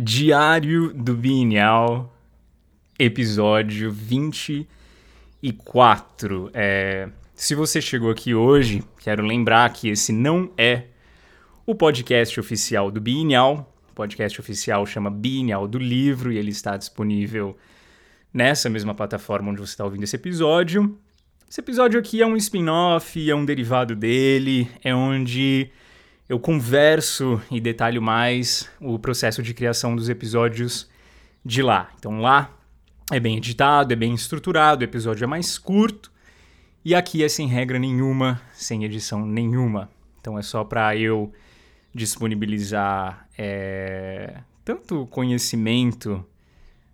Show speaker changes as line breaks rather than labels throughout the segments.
Diário do Bienal, episódio 24. É, se você chegou aqui hoje, quero lembrar que esse não é o podcast oficial do Bienal. O podcast oficial chama Bienal do Livro e ele está disponível nessa mesma plataforma onde você está ouvindo esse episódio. Esse episódio aqui é um spin-off, é um derivado dele, é onde eu converso e detalho mais o processo de criação dos episódios de lá. Então lá é bem editado, é bem estruturado, o episódio é mais curto e aqui é sem regra nenhuma, sem edição nenhuma. Então é só para eu disponibilizar é, tanto conhecimento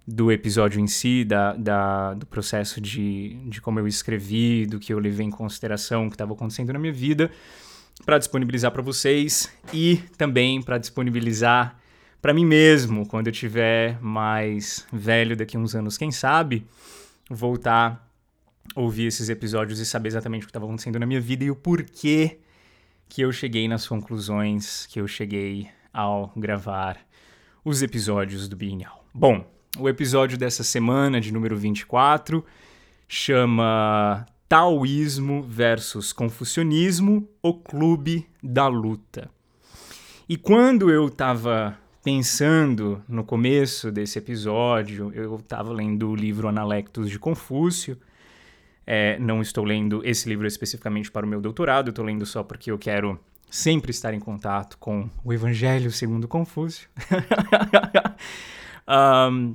do episódio em si, da, da, do processo de, de como eu escrevi, do que eu levei em consideração, o que estava acontecendo na minha vida, para disponibilizar para vocês e também para disponibilizar para mim mesmo, quando eu tiver mais velho daqui a uns anos, quem sabe, voltar ouvir esses episódios e saber exatamente o que estava acontecendo na minha vida e o porquê que eu cheguei nas conclusões que eu cheguei ao gravar os episódios do Bienal. Bom, o episódio dessa semana, de número 24, chama Taoísmo versus Confucionismo, o Clube da Luta. E quando eu estava pensando no começo desse episódio, eu estava lendo o livro Analectos de Confúcio. É, não estou lendo esse livro especificamente para o meu doutorado, estou lendo só porque eu quero sempre estar em contato com o Evangelho segundo Confúcio. um,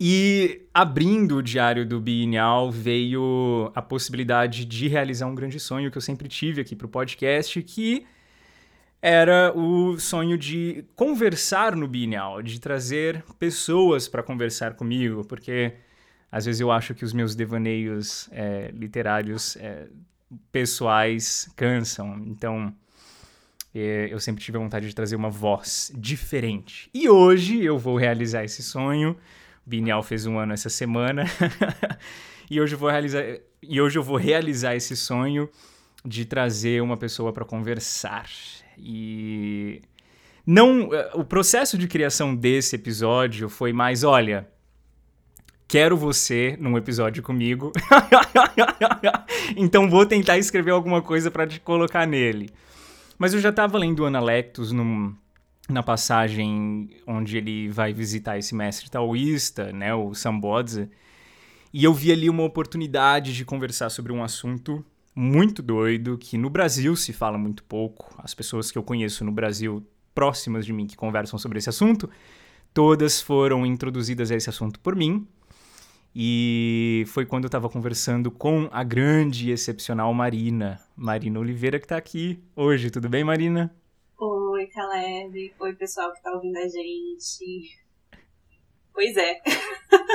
e abrindo o diário do Bienal veio a possibilidade de realizar um grande sonho que eu sempre tive aqui para o podcast, que era o sonho de conversar no Bienal, de trazer pessoas para conversar comigo, porque às vezes eu acho que os meus devaneios é, literários é, pessoais cansam, então é, eu sempre tive a vontade de trazer uma voz diferente. E hoje eu vou realizar esse sonho Bienal fez um ano essa semana. e hoje eu vou realizar e hoje eu vou realizar esse sonho de trazer uma pessoa para conversar. E não o processo de criação desse episódio foi mais, olha, quero você num episódio comigo. então vou tentar escrever alguma coisa para te colocar nele. Mas eu já estava lendo Analectus num na passagem onde ele vai visitar esse mestre taoísta, né, o Sambodza, e eu vi ali uma oportunidade de conversar sobre um assunto muito doido que no Brasil se fala muito pouco. As pessoas que eu conheço no Brasil próximas de mim que conversam sobre esse assunto, todas foram introduzidas a esse assunto por mim. E foi quando eu estava conversando com a grande e excepcional Marina, Marina Oliveira, que está aqui hoje. Tudo bem, Marina?
Oi, Caleb. Oi, pessoal que tá ouvindo a gente. Pois é.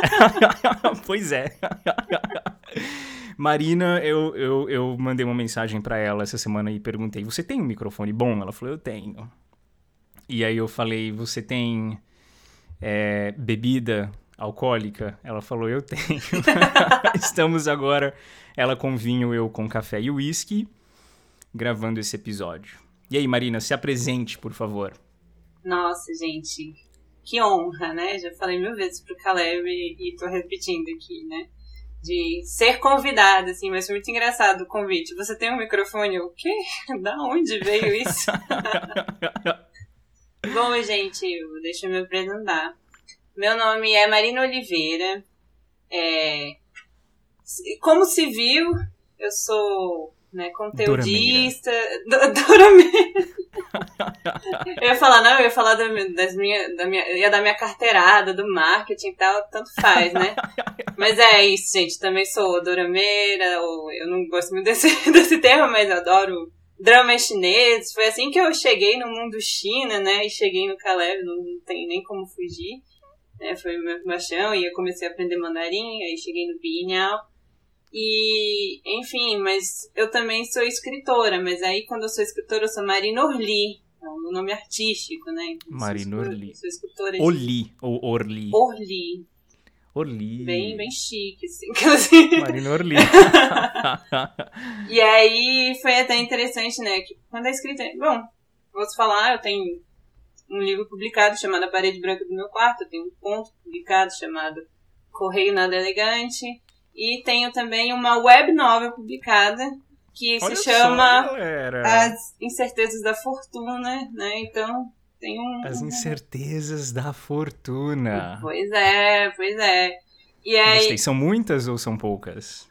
pois é. Marina, eu, eu, eu mandei uma mensagem para ela essa semana e perguntei: Você tem um microfone bom? Ela falou: Eu tenho. E aí eu falei: Você tem é, bebida alcoólica? Ela falou: Eu tenho. Estamos agora, ela com vinho, eu com café e uísque, gravando esse episódio. E aí, Marina, se apresente, por favor.
Nossa, gente, que honra, né? Já falei mil vezes pro Caleb e tô repetindo aqui, né? De ser convidada, assim, mas foi muito engraçado o convite. Você tem um microfone? O quê? Da onde veio isso? Bom, gente, deixa eu me apresentar. Meu nome é Marina Oliveira. É... Como civil, eu sou né, conteudista. Dorameira. eu ia falar, não, eu ia falar da, das minha, da minha. ia dar minha carteirada do marketing e tal, tanto faz, né? Mas é isso, gente. Também sou dorameira, ou eu não gosto muito desse, desse termo, mas eu adoro drama chinês. Foi assim que eu cheguei no mundo China, né? E cheguei no Caleb, não tem nem como fugir. Né? Foi o meu paixão, e eu comecei a aprender mandarim, aí cheguei no Bienal. E, enfim, mas eu também sou escritora, mas aí quando eu sou escritora eu sou Marina Orli, é um nome artístico, né?
Marina Orli.
Sou escritora
de... Oli, ou Orli.
Orli.
Orli.
Bem, bem chique, assim.
Marina Orli.
e aí foi até interessante, né? Que quando a escrita. Bom, vou te falar, eu tenho um livro publicado chamado A Parede Branca do Meu Quarto, eu tenho um conto publicado chamado Correio Nada Elegante, e tenho também uma web novel publicada que Olha se chama só, As Incertezas da Fortuna, né? Então, tem um...
As Incertezas da Fortuna.
Pois é, pois é.
E aí... Gostei. São muitas ou são poucas?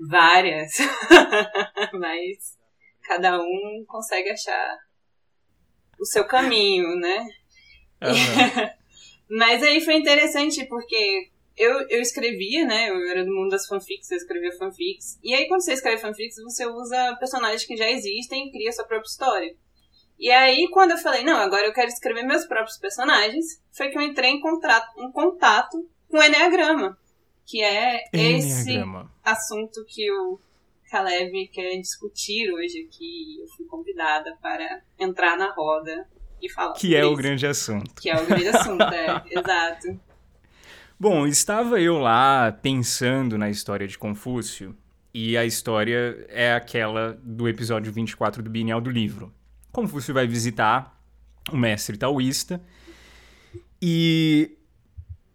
Várias. Mas cada um consegue achar o seu caminho, né? Uhum. Mas aí foi interessante porque eu, eu escrevia, né? Eu era do mundo das fanfics, eu escrevia fanfics. E aí, quando você escreve fanfics, você usa personagens que já existem e cria sua própria história. E aí, quando eu falei, não, agora eu quero escrever meus próprios personagens, foi que eu entrei em, contrato, em contato com o Enneagrama, que é esse assunto que o Caleb quer discutir hoje aqui. Eu fui convidada para entrar na roda e falar.
Que é isso. o grande assunto.
Que é o grande assunto, é, exato.
Bom, estava eu lá pensando na história de Confúcio, e a história é aquela do episódio 24 do Bienal do livro. Confúcio vai visitar o mestre taoísta e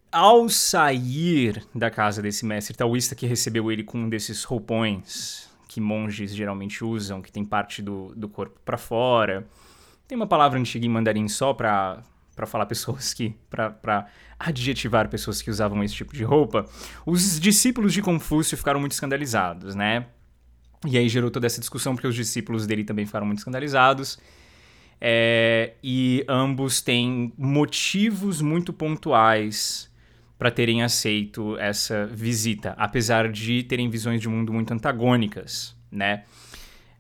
ao sair da casa desse mestre taoísta que recebeu ele com um desses roupões que monges geralmente usam, que tem parte do, do corpo para fora. Tem uma palavra antiga em mandarim só para para falar pessoas que para adjetivar pessoas que usavam esse tipo de roupa. Os discípulos de Confúcio ficaram muito escandalizados, né? E aí gerou toda essa discussão porque os discípulos dele também ficaram muito escandalizados. É, e ambos têm motivos muito pontuais para terem aceito essa visita, apesar de terem visões de mundo muito antagônicas, né?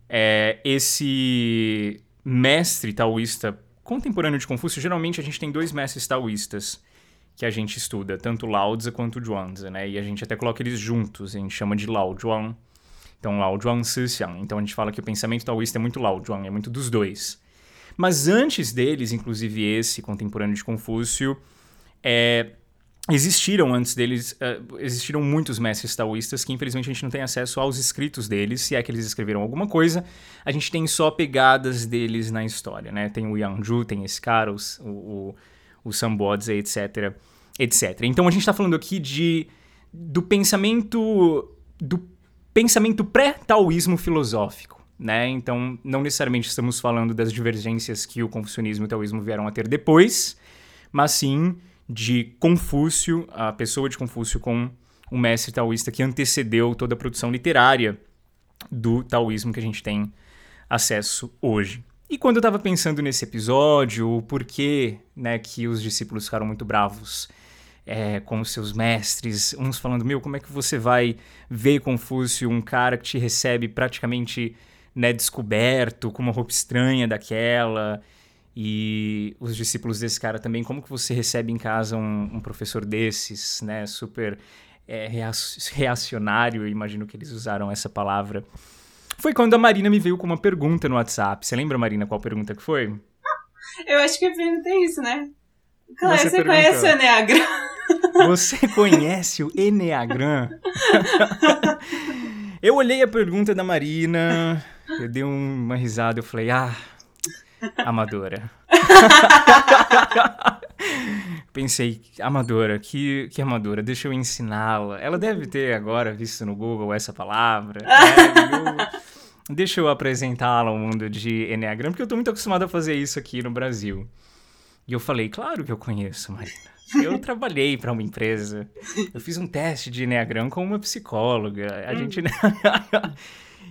É, esse mestre taoísta contemporâneo de Confúcio, geralmente a gente tem dois mestres taoístas que a gente estuda, tanto Lao Tzu quanto Zhuangzi, né? E a gente até coloca eles juntos, a gente chama de Lao Zhuang. Então, Lao Zhuang Sixiang. Então, a gente fala que o pensamento taoísta é muito Lao Zhuang, é muito dos dois. Mas antes deles, inclusive esse contemporâneo de Confúcio, é, existiram antes deles, uh, existiram muitos mestres taoístas que infelizmente a gente não tem acesso aos escritos deles, se é que eles escreveram alguma coisa, a gente tem só pegadas deles na história, né? Tem o Yangzhu, tem esse cara, o, o, o Sambodze, etc, etc. Então a gente está falando aqui de do pensamento do pensamento pré-taoísmo filosófico, né? Então não necessariamente estamos falando das divergências que o confucionismo e o taoísmo vieram a ter depois, mas sim de Confúcio, a pessoa de Confúcio com um mestre taoísta que antecedeu toda a produção literária do taoísmo que a gente tem acesso hoje. E quando eu estava pensando nesse episódio, o porquê né, que os discípulos ficaram muito bravos é, com os seus mestres, uns falando, meu, como é que você vai ver Confúcio, um cara que te recebe praticamente né, descoberto, com uma roupa estranha daquela, e os discípulos desse cara também, como que você recebe em casa um, um professor desses, né, super é, reacionário, imagino que eles usaram essa palavra. Foi quando a Marina me veio com uma pergunta no WhatsApp. Você lembra, Marina, qual pergunta que foi?
Eu acho que a pergunta é isso, né? Claro, você, você conhece o Enneagram?
Você conhece o Enneagram? eu olhei a pergunta da Marina, eu dei uma risada, eu falei, ah, Amadora. Pensei, amadora, que, que amadora, deixa eu ensiná-la. Ela deve ter agora visto no Google essa palavra. Né? deixa eu apresentá-la ao mundo de Enneagram, porque eu tô muito acostumado a fazer isso aqui no Brasil. E eu falei, claro que eu conheço, Marina. Eu trabalhei para uma empresa. Eu fiz um teste de Enneagram com uma psicóloga. A hum. gente.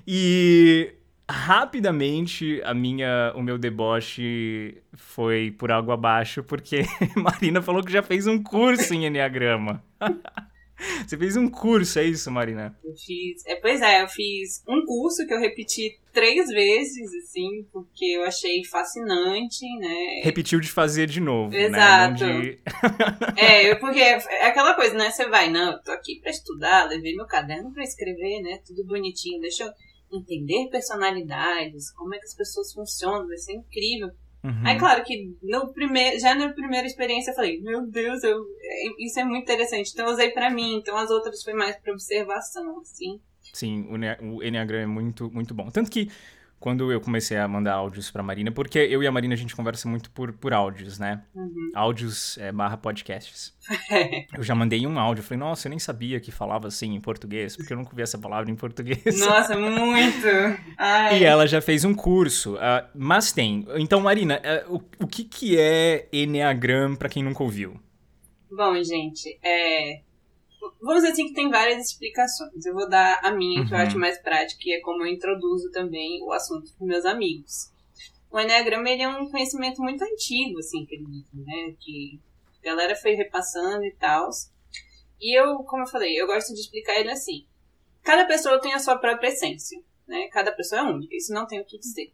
e rapidamente a minha o meu deboche foi por água abaixo porque Marina falou que já fez um curso em enneagrama. Você fez um curso, é isso, Marina?
Eu fiz. É, pois é, eu fiz um curso que eu repeti três vezes, assim, porque eu achei fascinante, né?
Repetiu de fazer de novo.
Né? Exato.
Né?
De... é, porque é aquela coisa, né? Você vai, não, eu tô aqui pra estudar, levei meu caderno pra escrever, né? Tudo bonitinho, deixa eu entender personalidades, como é que as pessoas funcionam, vai ser incrível. Uhum. Aí, claro que no primeiro, já na primeira experiência eu falei, meu Deus, eu, isso é muito interessante. Então eu usei para mim, então as outras foi mais para observação, assim.
Sim, o, o Enneagram é muito, muito bom. Tanto que quando eu comecei a mandar áudios pra Marina, porque eu e a Marina a gente conversa muito por, por áudios, né?
Uhum.
Áudios é, barra podcasts. eu já mandei um áudio, falei, nossa, eu nem sabia que falava assim em português, porque eu nunca vi essa palavra em português.
Nossa, muito! Ai.
E ela já fez um curso, uh, mas tem. Então, Marina, uh, o, o que, que é Enneagram pra quem nunca ouviu?
Bom, gente, é, Vamos dizer assim que tem várias explicações. Eu vou dar a minha, que eu
Uhum.
acho mais prática, e é como eu introduzo também o assunto para meus amigos. O Enneagrama ele é um conhecimento muito antigo, assim, acredito, né? Que a galera foi repassando e tal. E eu, como eu falei, eu gosto de explicar ele assim. Cada pessoa tem a sua própria essência, né? Cada pessoa é única, isso não tem o que dizer.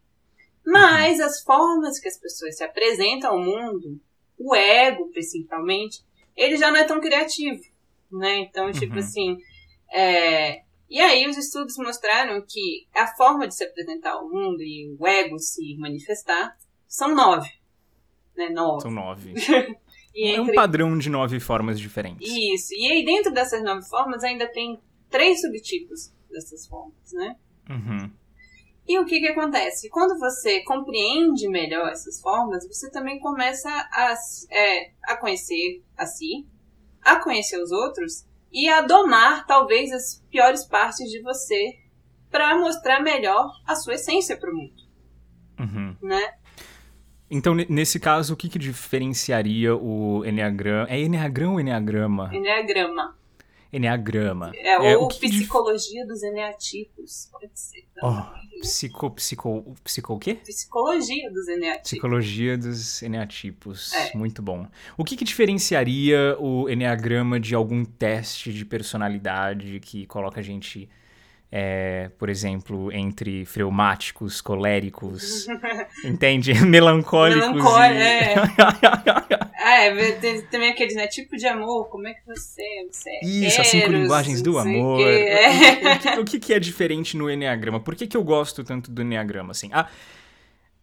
Mas as formas que as pessoas se apresentam ao mundo, o ego principalmente, ele já não é tão criativo né? Então, tipo
Uhum.
assim. é, E aí, os estudos mostraram que a forma de se apresentar ao mundo e o ego se manifestar são nove. Né? Nove.
São nove.
E
É um
entre-
padrão de nove formas diferentes.
Isso. E aí, dentro dessas nove formas, ainda tem três subtipos dessas formas, né?
Uhum.
E o que que acontece? Quando você compreende melhor essas formas, você também começa a, é, a conhecer a si, a conhecer os outros e a domar talvez as piores partes de você para mostrar melhor a sua essência para o mundo,
Uhum.
né?
Então, ne- nesse caso, o que, que diferenciaria o Enneagrama? É Enneagrama ou Enneagrama?
Enneagrama.
Enneagrama.
É,
É,
ou
o que que
psicologia dos eneatipos, pode ser.
Oh, psico, psico, psico o quê?
Psicologia dos eneatipos.
Psicologia dos eneatipos.
É.
Muito bom. O que, que diferenciaria o Enneagrama de algum teste de personalidade que coloca a gente, é, por exemplo, entre fleumáticos, coléricos, entende? Melancólicos.
Melancó-
e...
é. Ah, é, tem também aqueles, né? Tipo de amor, como é que você é? Você é
Isso, as cinco linguagens do
não sei o
amor.
é.
O, que, o que que é diferente no Enneagrama? Por que, que eu gosto tanto do Enneagrama? Assim, a-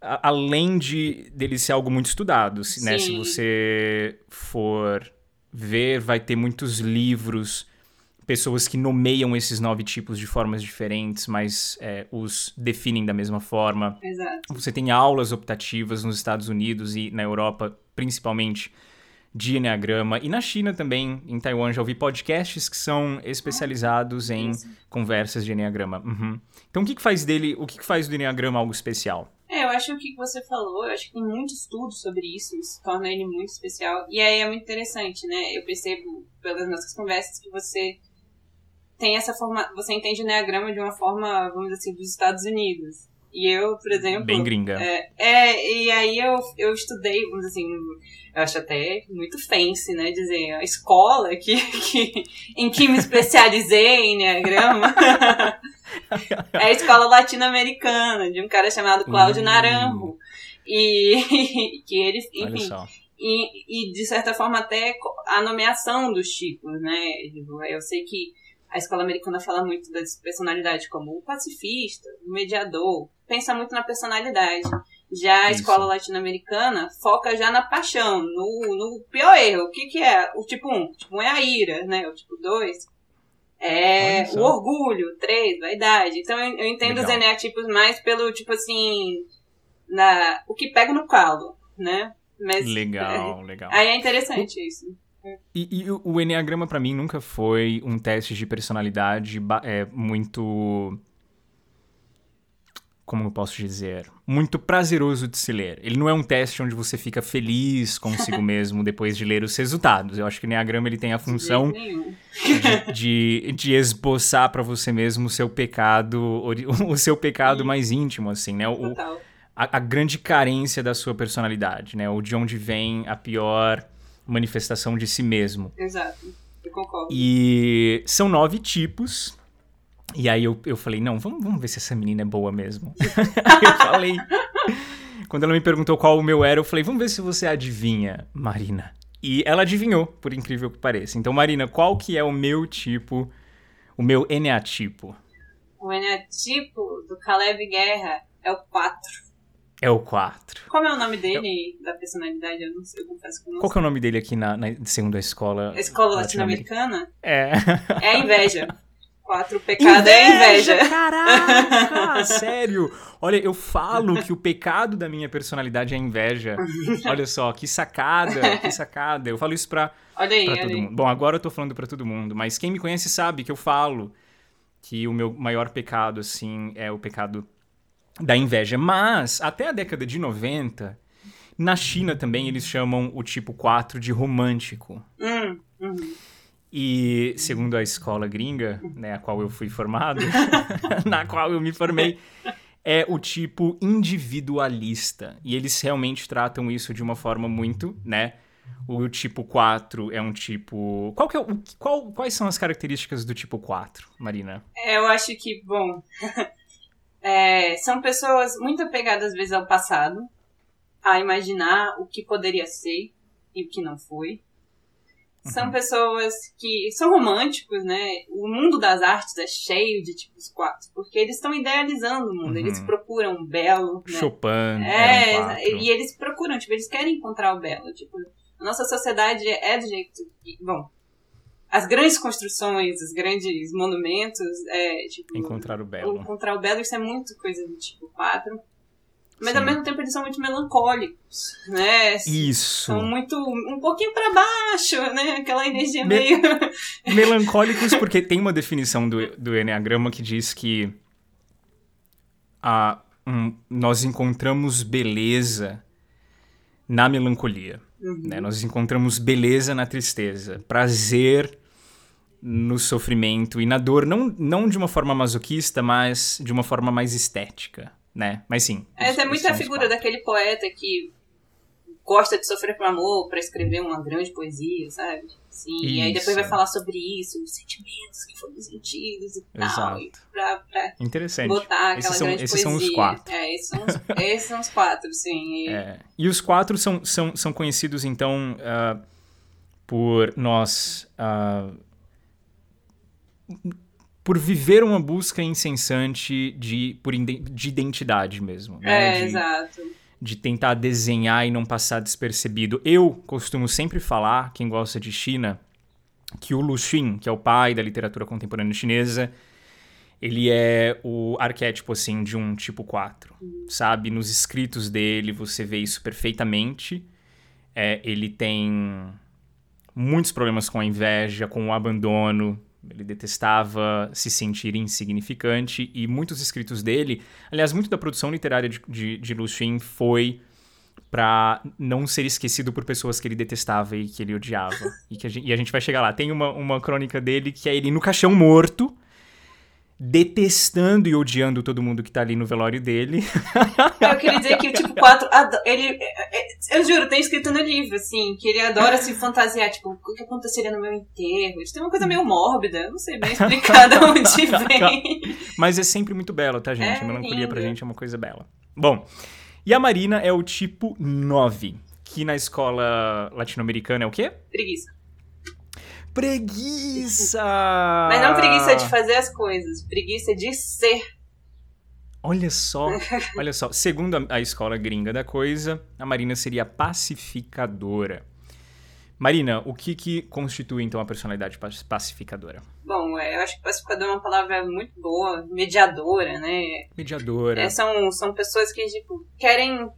além de dele ser algo muito estudado, se, né? Se você for ver, vai ter muitos livros, pessoas que nomeiam esses nove tipos de formas diferentes, mas é, os definem da mesma forma.
Exato.
Você tem aulas optativas nos Estados Unidos e na Europa, principalmente, de Enneagrama. E na China também, em Taiwan, já ouvi podcasts que são especializados em
Isso.
conversas de Enneagrama. Uhum. Então, o que, que faz dele, o que, que faz do Enneagrama algo especial?
É, eu acho que o que você falou, eu acho que tem muito estudo sobre isso, isso torna ele muito especial. E aí é muito interessante, né? Eu percebo pelas nossas conversas que você tem essa forma, você entende o Enneagrama de uma forma, vamos dizer assim, dos Estados Unidos. E eu, por exemplo,
Bem gringa.
É, é, e aí eu, eu estudei, vamos dizer assim, eu acho até muito fancy, né? Dizer, a escola que, que, em que me especializei em Enneagrama é a escola latino-americana, de um cara chamado Cláudio
Hum.
Naranjo. E que ele, enfim, e, e de certa forma até a nomeação dos tipos, né? Eu sei que a escola americana fala muito das personalidades como o pacifista, o mediador, pensa muito na personalidade. Já a
Isso.
escola latino-americana foca já na paixão, no, no pior erro. O que, que é? O tipo 1. O tipo 1 é a ira, né? O tipo 2 é o orgulho, o 3, vaidade. Então eu, eu entendo os
Legal.
eneatipos mais pelo tipo assim. Na, o que pega no calo, né? Mas,
Legal, legal.
Aí é interessante isso.
E, e o o Enneagrama, pra mim, nunca foi um teste de personalidade é, muito. Como eu posso dizer? Muito prazeroso de se ler. Ele não é um teste onde você fica feliz consigo mesmo depois de ler os resultados. Eu acho que o Enneagrama ele tem a função
De
de, de esboçar pra você mesmo o seu pecado, o seu pecado mais íntimo, assim, né? O, a, a grande carência da sua personalidade, né? Ou de onde vem a pior manifestação de si mesmo.
Exato. Eu concordo.
E são nove tipos. E aí eu, eu falei, não, vamos, vamos ver se essa menina é boa mesmo. aí eu falei. Quando ela me perguntou qual o meu era, eu falei, vamos ver se você adivinha, Marina. E ela adivinhou, por incrível que pareça. Então, Marina, qual que é o meu tipo, o meu eneatipo?
O eneatipo do Caleb Guerra é o 4.
É o 4.
Como é o nome dele, da personalidade? Eu não sei, eu confesso que eu não
Qual que é o nome dele aqui na, na segundo a escola?
sei. Escola latino-americana
É.
é a inveja. Quatro, pecado inveja, é inveja.
Caraca, sério. Olha, eu falo que o pecado da minha personalidade é inveja. Olha só, que sacada, que sacada. Eu falo isso pra,
olha aí,
pra todo
aí.
mundo. Bom, agora eu tô falando pra todo mundo, mas quem me conhece sabe que eu falo que o meu maior pecado, assim, é o pecado da inveja. Mas, até a década de 90, na China também eles chamam o tipo 4 de romântico.
Hum, uhum.
E segundo a escola gringa, né, a qual eu fui formado, na qual eu me formei, é o tipo individualista. E eles realmente tratam isso de uma forma muito, né? O tipo 4 é um tipo. Qual que é o... Qual... Quais são as características do tipo 4, Marina?
É, eu acho que, bom. é, são pessoas muito apegadas, às vezes, ao passado, a imaginar o que poderia ser e o que não foi. São uhum. pessoas que são românticos, né? O mundo das artes é cheio de tipos quatro, porque eles estão idealizando o mundo, uhum. eles procuram o belo. Né?
Chopin.
É, e eles procuram, tipo, eles querem encontrar o belo. Tipo, a nossa sociedade é do jeito que, bom, as grandes construções, os grandes monumentos, é, tipo...
Encontrar o belo.
Encontrar o belo, isso é muito coisa do tipo 4. Mas Sim. ao mesmo tempo eles são muito melancólicos, né?
Isso.
São muito. um pouquinho para baixo, né? Aquela energia Me meio.
melancólicos, porque tem uma definição do, do Enneagrama que diz que a, um, nós encontramos beleza na melancolia. Uhum. Né? Nós encontramos beleza na tristeza, prazer no sofrimento e na dor, não, não de uma forma masoquista, mas de uma forma mais estética né? Mas sim.
Essa é muita figura daquele poeta que gosta de sofrer por amor para escrever uma grande poesia, sabe? Sim, isso. e aí depois vai falar sobre isso, os sentimentos que foram sentidos e Exato. tal. E pra, pra
Interessante.
botar aquela
esses são,
grande
esses
poesia.
são os quatro.
É, esses são os, esses são os quatro, sim.
E... É. e os quatro são, são, são conhecidos, então, uh, por nós. Uh, por viver uma busca incessante de, por, de identidade mesmo.
Né?
É,
de, exato.
De tentar desenhar e não passar despercebido. Eu costumo sempre falar, quem gosta de China, que o Lu Xun, que é o pai da literatura contemporânea chinesa, ele é o arquétipo, assim, de um tipo 4, hum. sabe? Nos escritos dele você vê isso perfeitamente. É, ele tem muitos problemas com a inveja, com o abandono, ele detestava se sentir insignificante e muitos escritos dele, aliás, muito da produção literária de, de, de Lucien foi para não ser esquecido por pessoas que ele detestava e que ele odiava. e, que a gente, e a gente vai chegar lá. Tem uma, uma crônica dele que é ele no caixão morto, detestando e odiando todo mundo que tá ali no velório dele.
Eu queria dizer que o tipo 4, ele, é, é, eu juro, tem escrito no livro, assim, que ele adora se fantasiar, tipo, o que aconteceria no meu enterro? Isso tem uma coisa meio mórbida, não sei bem explicar de onde vem.
Mas é sempre muito bela, tá, gente?
É
a melancolia
lindo.
pra gente é uma coisa bela. Bom, e a Marina é o tipo 9, que na escola latino-americana é o quê?
Preguiça.
Preguiça!
Mas não preguiça de fazer as coisas, preguiça de ser.
Olha só, olha só. Segundo a, escola gringa da coisa, a Marina seria pacificadora. Marina, o que, que constitui então a personalidade pacificadora?
Bom, é, eu acho que pacificadora é uma palavra muito boa, mediadora, né?
Mediadora.
É, são, são pessoas que tipo, querem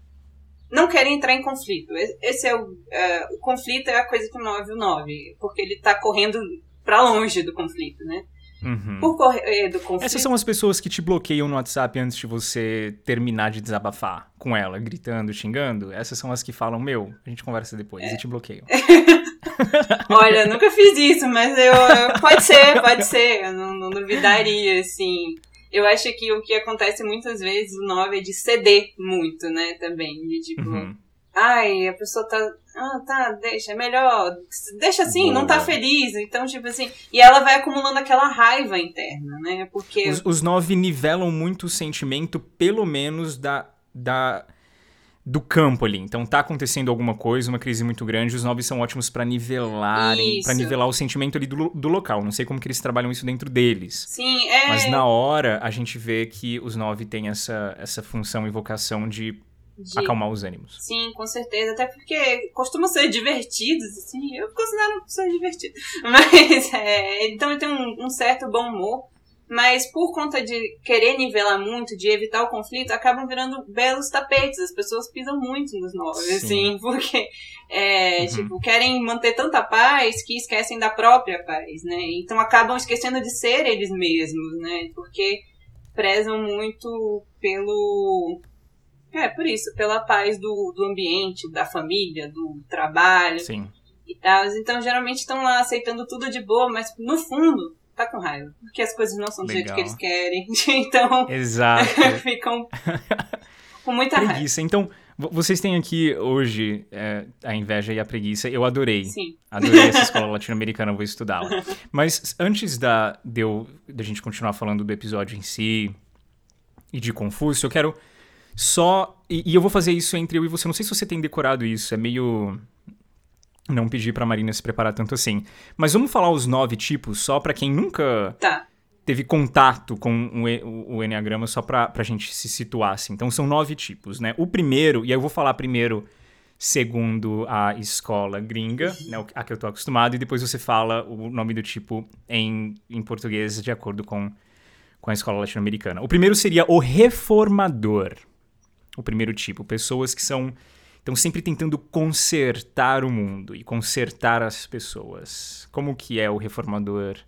não querem entrar em conflito. Esse é o, é, o conflito é a coisa que move o 9, porque ele tá correndo para longe do conflito, né?
Uhum.
Por correr do conflito.
Essas são as pessoas que te bloqueiam no WhatsApp antes de você terminar de desabafar com ela, gritando, xingando. Essas são as que falam, meu, a gente conversa depois
é.
e te bloqueiam.
Olha, nunca fiz isso, mas eu. Pode ser, pode ser. Eu não, não duvidaria, assim. Eu acho que o que acontece muitas vezes no 9 é de ceder muito, né, também. De tipo,
Uhum.
ai, a pessoa tá. Ah, tá, deixa, é melhor. Deixa assim, não tá
Boa.
feliz. Então, tipo assim. E ela vai acumulando aquela raiva interna, né? Porque.
Os, os nove nivelam muito o sentimento, pelo menos, da, da do campo ali. Então tá acontecendo alguma coisa, uma crise muito grande, os nove são ótimos pra nivelarem, para nivelar o sentimento ali do, do local. Não sei como que eles trabalham isso dentro deles.
Sim, é.
Mas na hora a gente vê que os nove têm essa, essa função e vocação de,
de-
acalmar os ânimos.
Sim, com certeza. Até porque costumam ser divertidos, assim. Eu considero uma pessoa divertida. Mas, é, então ele tem um, um certo bom humor. Mas por conta de querer nivelar muito, de evitar o conflito, acabam virando belos tapetes. As pessoas pisam muito nos nove, assim, porque é, uhum. tipo, querem manter tanta paz que esquecem da própria paz, né? Então acabam esquecendo de ser eles mesmos, né? Porque prezam muito pelo. É, por isso, pela paz do, do ambiente, da família, do trabalho.
Sim.
E tal. Então, geralmente estão lá aceitando tudo de boa, mas no fundo, tá com raiva. Porque as coisas não são do jeito que eles querem. Então.
Exato.
ficam com muita
preguiça.
raiva.
Então, vocês têm aqui hoje é, a inveja e a preguiça. Eu adorei.
Sim.
Adorei essa escola latino-americana, vou estudá-la. Mas antes da, de eu, da gente continuar falando do episódio em si e de Confúcio, eu quero só. E, e eu vou fazer isso entre eu e você. Não sei se você tem decorado isso. É meio não pedir pra Marina se preparar tanto assim. Mas vamos falar os nove tipos, só para quem nunca
tá.
teve contato com o, o, o Enneagrama, só pra, pra gente se situar, assim. Então são nove tipos, né? O primeiro, e aí eu vou falar primeiro segundo a escola gringa, né, a que eu tô acostumado, e depois você fala o nome do tipo em, em português de acordo com, com a escola latino-americana. O primeiro seria o reformador. O primeiro tipo, pessoas que são Estão sempre tentando consertar o mundo e consertar as pessoas. Como que é o reformador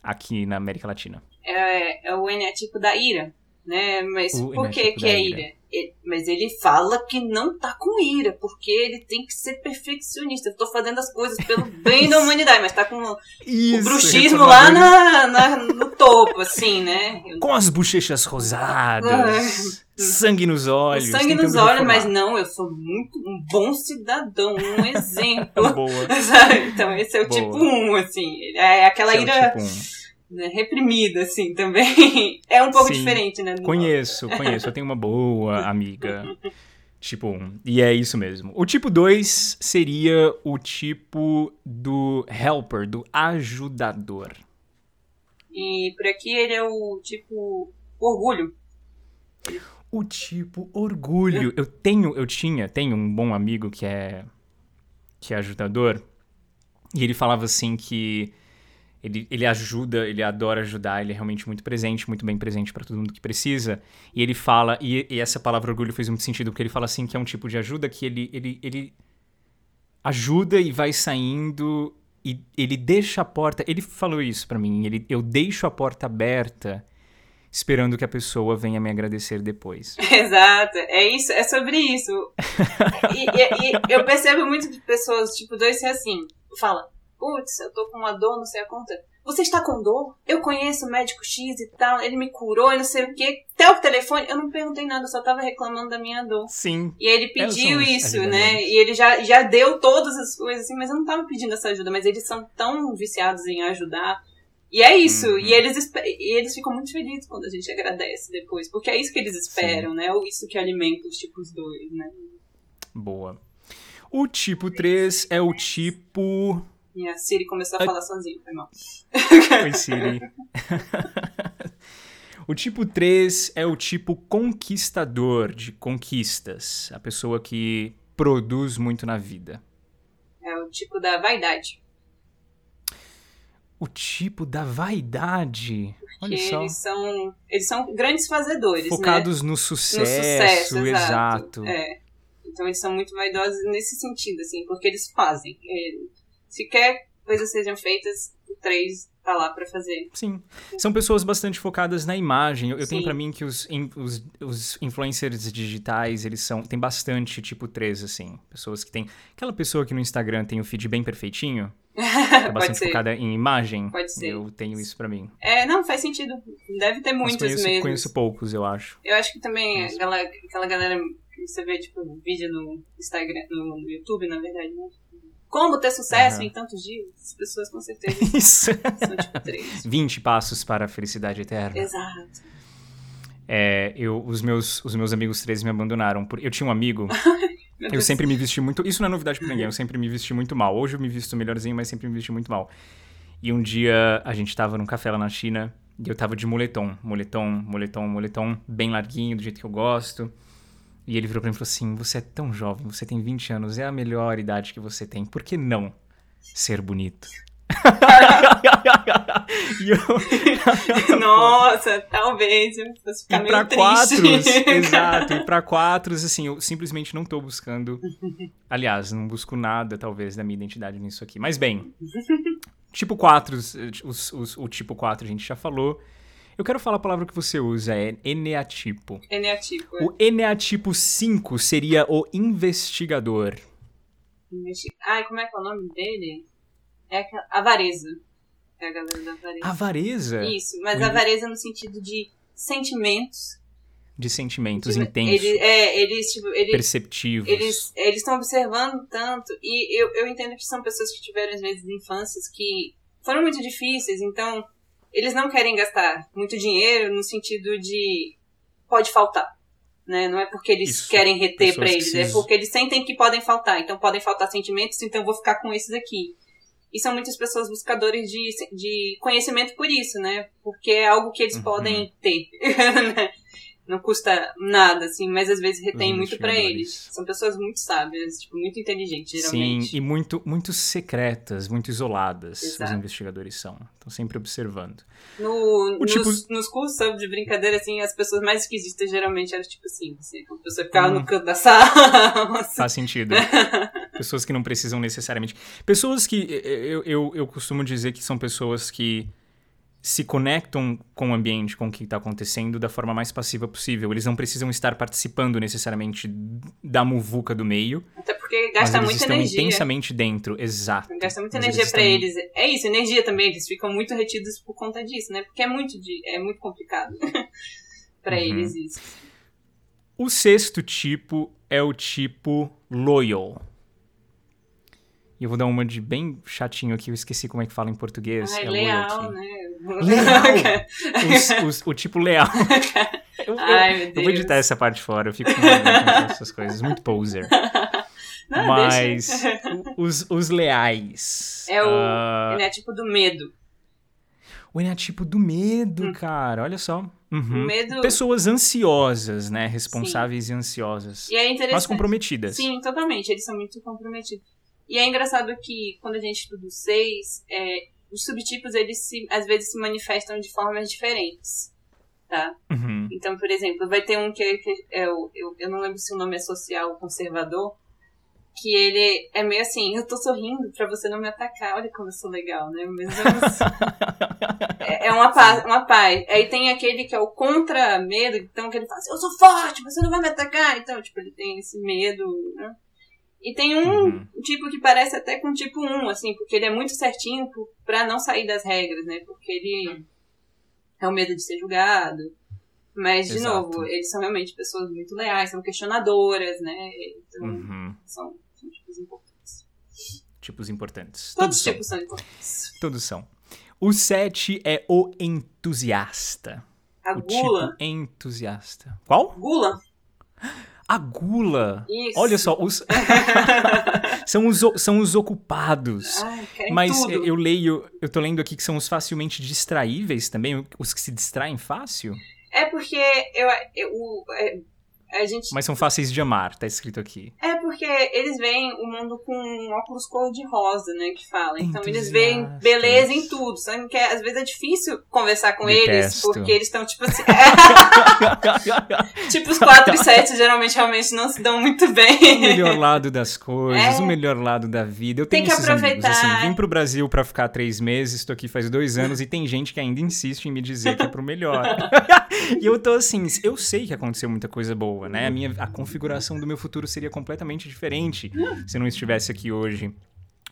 aqui na América Latina?
É, é o eneatipo da ira, né? Mas o por que que é ira? ira? Ele, mas ele fala que não tá com ira, porque ele tem que ser perfeccionista. Eu tô fazendo as coisas pelo bem da humanidade, mas tá com Isso, o bruxismo lá na, na, no topo, assim, né?
Com as bochechas rosadas, sangue nos olhos.
Sangue nos olhos, mas não, eu sou muito um bom cidadão, um exemplo.
Boa.
então esse é o Boa. tipo 1, assim. É aquela esse ira. É tipo né, reprimida, assim, também. É um pouco Sim, diferente, né?
Conheço, conheço. Eu tenho uma boa amiga. Tipo 1. E é isso mesmo. O tipo 2 seria o tipo do helper, do ajudador.
E por aqui ele é o tipo orgulho.
O tipo orgulho. Eu tenho, eu tinha, tenho um bom amigo que é que é ajudador. E ele falava assim que ele, ele ajuda, ele adora ajudar, ele é realmente muito presente, muito bem presente para todo mundo que precisa. E ele fala, e, e, essa palavra orgulho fez muito sentido, porque ele fala assim que é um tipo de ajuda que ele, ele, ele ajuda e vai saindo e ele deixa a porta. Ele falou isso para mim, ele, eu deixo a porta aberta esperando que a pessoa venha me agradecer depois.
Exato, é isso, é sobre isso. e, e, e eu percebo muito de pessoas, tipo, dois assim, fala, putz, eu tô com uma dor, não sei a conta. Você está com dor? Eu conheço o médico X e tal, ele me curou e não sei o quê. Até o telefone, eu não perguntei nada, eu só tava reclamando da minha dor.
Sim.
E ele pediu isso, né? E ele já, já deu todas as coisas assim, mas eu não tava pedindo essa ajuda, mas eles são tão viciados em ajudar. E é isso, uhum. e, eles, e eles ficam muito felizes quando a gente agradece depois, porque é isso que eles esperam, Sim. né? Ou isso que alimenta os tipos 2, né?
Boa. O tipo 3 é o tipo
e a Siri começou a, a... falar sozinha, foi mal.
Oi, Siri. o tipo 3 é o tipo conquistador de conquistas. A pessoa que produz muito na vida.
É o tipo da vaidade.
O tipo da vaidade. Porque Olha só.
Eles são, eles são grandes fazedores.
Né? Focados
né?
no sucesso. No sucesso, exato. exato.
É. Então eles são muito vaidosos nesse sentido, assim, porque eles fazem. Se quer coisas sejam feitas, o 3 tá lá para fazer.
Sim. São pessoas bastante focadas na imagem. Eu, eu tenho para mim que os, os, os, influencers digitais, eles são. Tem bastante tipo 3, assim. Pessoas que tem. Aquela pessoa que no Instagram tem o feed bem perfeitinho. É bastante focada em imagem.
Pode ser.
Eu tenho isso para mim.
É, não, faz sentido. Deve ter muitos
conheço,
mesmo.
Conheço poucos, eu acho.
Eu acho que também aquela, aquela galera que você vê, tipo, vídeo no Instagram, no YouTube, na verdade, né? Como ter sucesso uhum. em tantos dias? As pessoas com certeza
Isso.
são tipo três.
20 passos para a felicidade eterna.
Exato.
É, eu, os, meus, os meus amigos três me abandonaram. Por, eu tinha um amigo. eu sempre me vesti muito. Isso não é novidade pra ninguém. Eu sempre me vesti muito mal. Hoje eu me visto melhorzinho, mas sempre me vesti muito mal. E um dia a gente tava num café lá na China e eu tava de moletom. Moletom, moletom, moletom, bem larguinho, do jeito que eu gosto. E ele virou pra mim e falou assim: Você é tão jovem, você tem 20 anos, é a melhor idade que você tem, por que não ser bonito?
eu... Nossa, talvez eu fosse ficar e pra triste.
quatros, exato, e pra quatros, assim, eu simplesmente não tô buscando. Aliás, não busco nada, talvez, da minha identidade nisso aqui. Mas bem, tipo 4, os, os, o tipo 4 a gente já falou. Eu quero falar a palavra que você usa, é eneatipo.
Eneatipo. É.
O eneatipo 5 seria o investigador.
Investi... Ai, como é que é o nome dele? É avareza. É a galera da avareza.
Avareza?
Isso, mas o... avareza no sentido de sentimentos.
De sentimentos de... intensos.
Ele, é, eles, tipo, eles,
perceptivos.
Eles estão observando tanto. E eu, eu entendo que são pessoas que tiveram, às vezes, infâncias que foram muito difíceis, então eles não querem gastar muito dinheiro no sentido de pode faltar. Né? Não é porque eles Isso. querem reter para eles, é porque eles sentem que podem faltar. Então podem faltar sentimentos, então eu vou ficar com esses aqui. E são muitas pessoas buscadores de, de conhecimento por isso, né? Porque é algo que eles uhum. podem ter. Não custa nada, assim, mas às vezes retém muito para eles. São pessoas muito sábias, tipo, muito inteligentes, geralmente.
Sim, e muito, muito secretas, muito isoladas, Exato. os investigadores são. Estão sempre observando.
No, nos, tipo... nos cursos sabe, de brincadeira, assim, as pessoas mais esquisitas geralmente eram tipo assim, assim a pessoa ficava hum. no canto da sala. Assim.
Faz sentido. pessoas que não precisam necessariamente. Pessoas que eu, eu, eu costumo dizer que são pessoas que se conectam com o ambiente, com o que está acontecendo, da forma mais passiva possível. Eles não precisam estar participando necessariamente da muvuca do meio.
Até porque gasta
mas
muita
estão
energia.
intensamente dentro, exato.
Gasta muita mas energia para estão... eles. É isso, energia também. Eles ficam muito retidos por conta disso, né? Porque é muito, de... é muito complicado para uhum. eles isso.
O sexto tipo é o tipo loyal. E eu vou dar uma de bem chatinho aqui, eu esqueci como é que fala em português.
Ai, é leal, né?
Leal! os, os, o tipo leal. Eu, Ai, eu, eu, vou editar essa parte fora, eu fico com essas coisas. Muito poser. Não, Mas os, os leais.
É o uh... eneatipo do medo.
O eneatipo do medo, hum. cara. Olha só. Uhum.
Medo...
Pessoas ansiosas, né? Responsáveis Sim. e ansiosas.
E é interessante.
Mas comprometidas.
Sim, totalmente. Eles são muito comprometidos. E é engraçado que quando a gente estuda os seis, é, os subtipos, eles se, às vezes se manifestam de formas diferentes, tá?
Uhum.
Então, por exemplo, vai ter um que, que é eu, eu não lembro se o nome é social ou conservador, que ele é meio assim, eu tô sorrindo pra você não me atacar, olha como eu sou legal, né? Mas é, é uma paz, uma paz. Aí tem aquele que é o contra-medo, então que ele fala assim, eu sou forte, você não vai me atacar. Então, tipo, ele tem esse medo, né? E tem um uhum. tipo que parece até com tipo 1, assim, porque ele é muito certinho para não sair das regras, né? Porque ele é o medo de ser julgado. Mas, de Exato. novo, eles são realmente pessoas muito leais, são questionadoras, né? Então, uhum. são, são tipos importantes.
Tipos importantes.
Todos, Todos os tipos são importantes.
Todos são. O 7 é o entusiasta.
A
o
gula.
Tipo entusiasta. Qual?
Gula.
A gula.
Isso.
Olha só, os... são, os, são os ocupados.
Ai,
Mas
tudo.
eu leio, eu tô lendo aqui que são os facilmente distraíveis também, os que se distraem fácil.
É porque eu, eu, é, a gente...
Mas são fáceis de amar, tá escrito aqui.
É porque eles veem o mundo com um óculos cor-de-rosa, né? Que fala. Então eles veem beleza em tudo. Só que às vezes é difícil conversar com Detesto. eles, porque eles estão tipo assim. tipo, os 4 e 7 geralmente realmente não se dão muito bem.
O melhor lado das coisas, é. o melhor lado da vida. Eu tenho
tem que
esses
aproveitar.
amigos. Assim, vim pro Brasil pra ficar três meses, estou aqui faz dois anos e tem gente que ainda insiste em me dizer que é pro melhor. e eu tô assim, eu sei que aconteceu muita coisa boa boa, né? A, minha, a configuração do meu futuro seria completamente diferente se não estivesse aqui hoje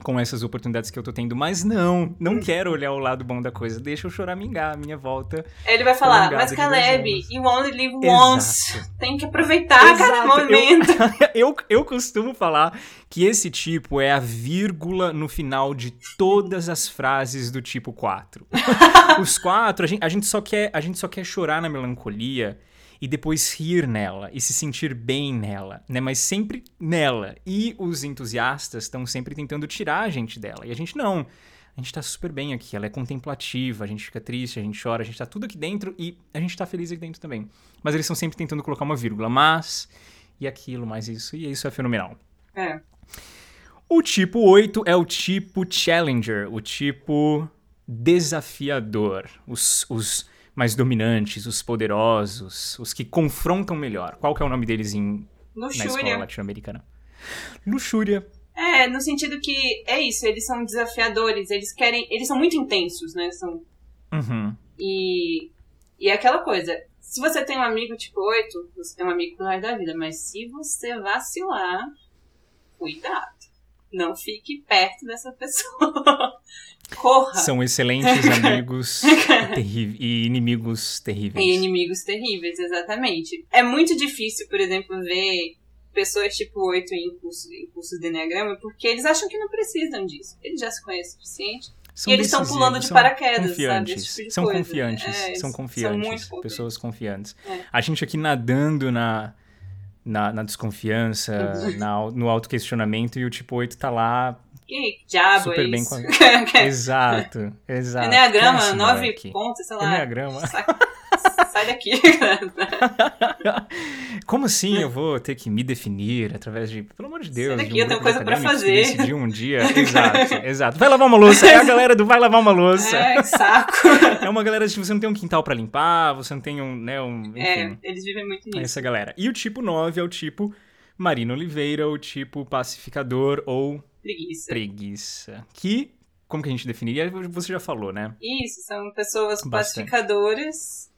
com essas oportunidades que eu tô tendo, mas não, não quero olhar o lado bom da coisa, deixa eu choramingar a minha volta.
Ele vai falar, mas Caleb, you only live once, Exato. tem que aproveitar Exato. cada momento.
Eu, eu, eu costumo falar que esse tipo é a vírgula no final de todas as frases do tipo 4. Os quatro, a gente, a gente, só quer, a gente só quer chorar na melancolia e depois rir nela e se sentir bem nela, né? Mas sempre nela. E os entusiastas estão sempre tentando tirar a gente dela. E a gente não. A gente tá super bem aqui, ela é contemplativa, a gente fica triste, a gente chora, a gente tá tudo aqui dentro e a gente tá feliz aqui dentro também. Mas eles estão sempre tentando colocar uma vírgula, mas e aquilo, mais isso, e isso é fenomenal.
É.
O tipo 8 é o tipo Challenger, o tipo desafiador. Os, os mais dominantes, os poderosos, os que confrontam melhor. Qual que é o nome deles em, na escola latino-americana? Luxúria.
É, no sentido que é isso, eles são desafiadores, eles querem. Eles são muito intensos, né? São.
Uhum.
E. E é aquela coisa, se você tem um amigo tipo 8, você tem um amigo pro resto da vida, mas se você vacilar, cuidado. Não fique perto dessa pessoa. Corra.
São excelentes amigos e inimigos terríveis.
E inimigos terríveis, exatamente. É muito difícil, por exemplo, ver pessoas tipo 8 em cursos curso de Enneagrama, porque eles acham que não precisam disso. Eles já se conhecem o suficiente. São e eles estão pulando de paraquedas,
confiantes,
sabe? Tipo
são
coisa.
confiantes,
é,
são confiantes,
são muito
pessoas confiantes.
É.
A gente aqui nadando na, na, na desconfiança, na, no autoquestionamento, e o tipo 8 tá lá
que diabo
super
é
bem
isso?
com... Exato, exato.
Enneagrama,
Quem é
nove
moleque?
pontos, sei lá.
Enneagrama.
Sai, sai daqui.
Como assim eu vou ter que me definir através de. Pelo amor de Deus.
daqui,
de um
eu tenho coisa pra fazer.
Decidiu um dia. Exato, exato. Vai lavar uma louça. É a galera do vai lavar uma louça.
é, que saco.
É uma galera de você não tem um quintal pra limpar, você não tem um. Né, um enfim,
É, eles vivem muito nisso.
essa galera. E o tipo 9 é o tipo Marina Oliveira, o tipo pacificador ou
Preguiça.
preguiça. Que, como que a gente definiria? Você já falou, né?
Isso, são pessoas
Bastante.
pacificadoras,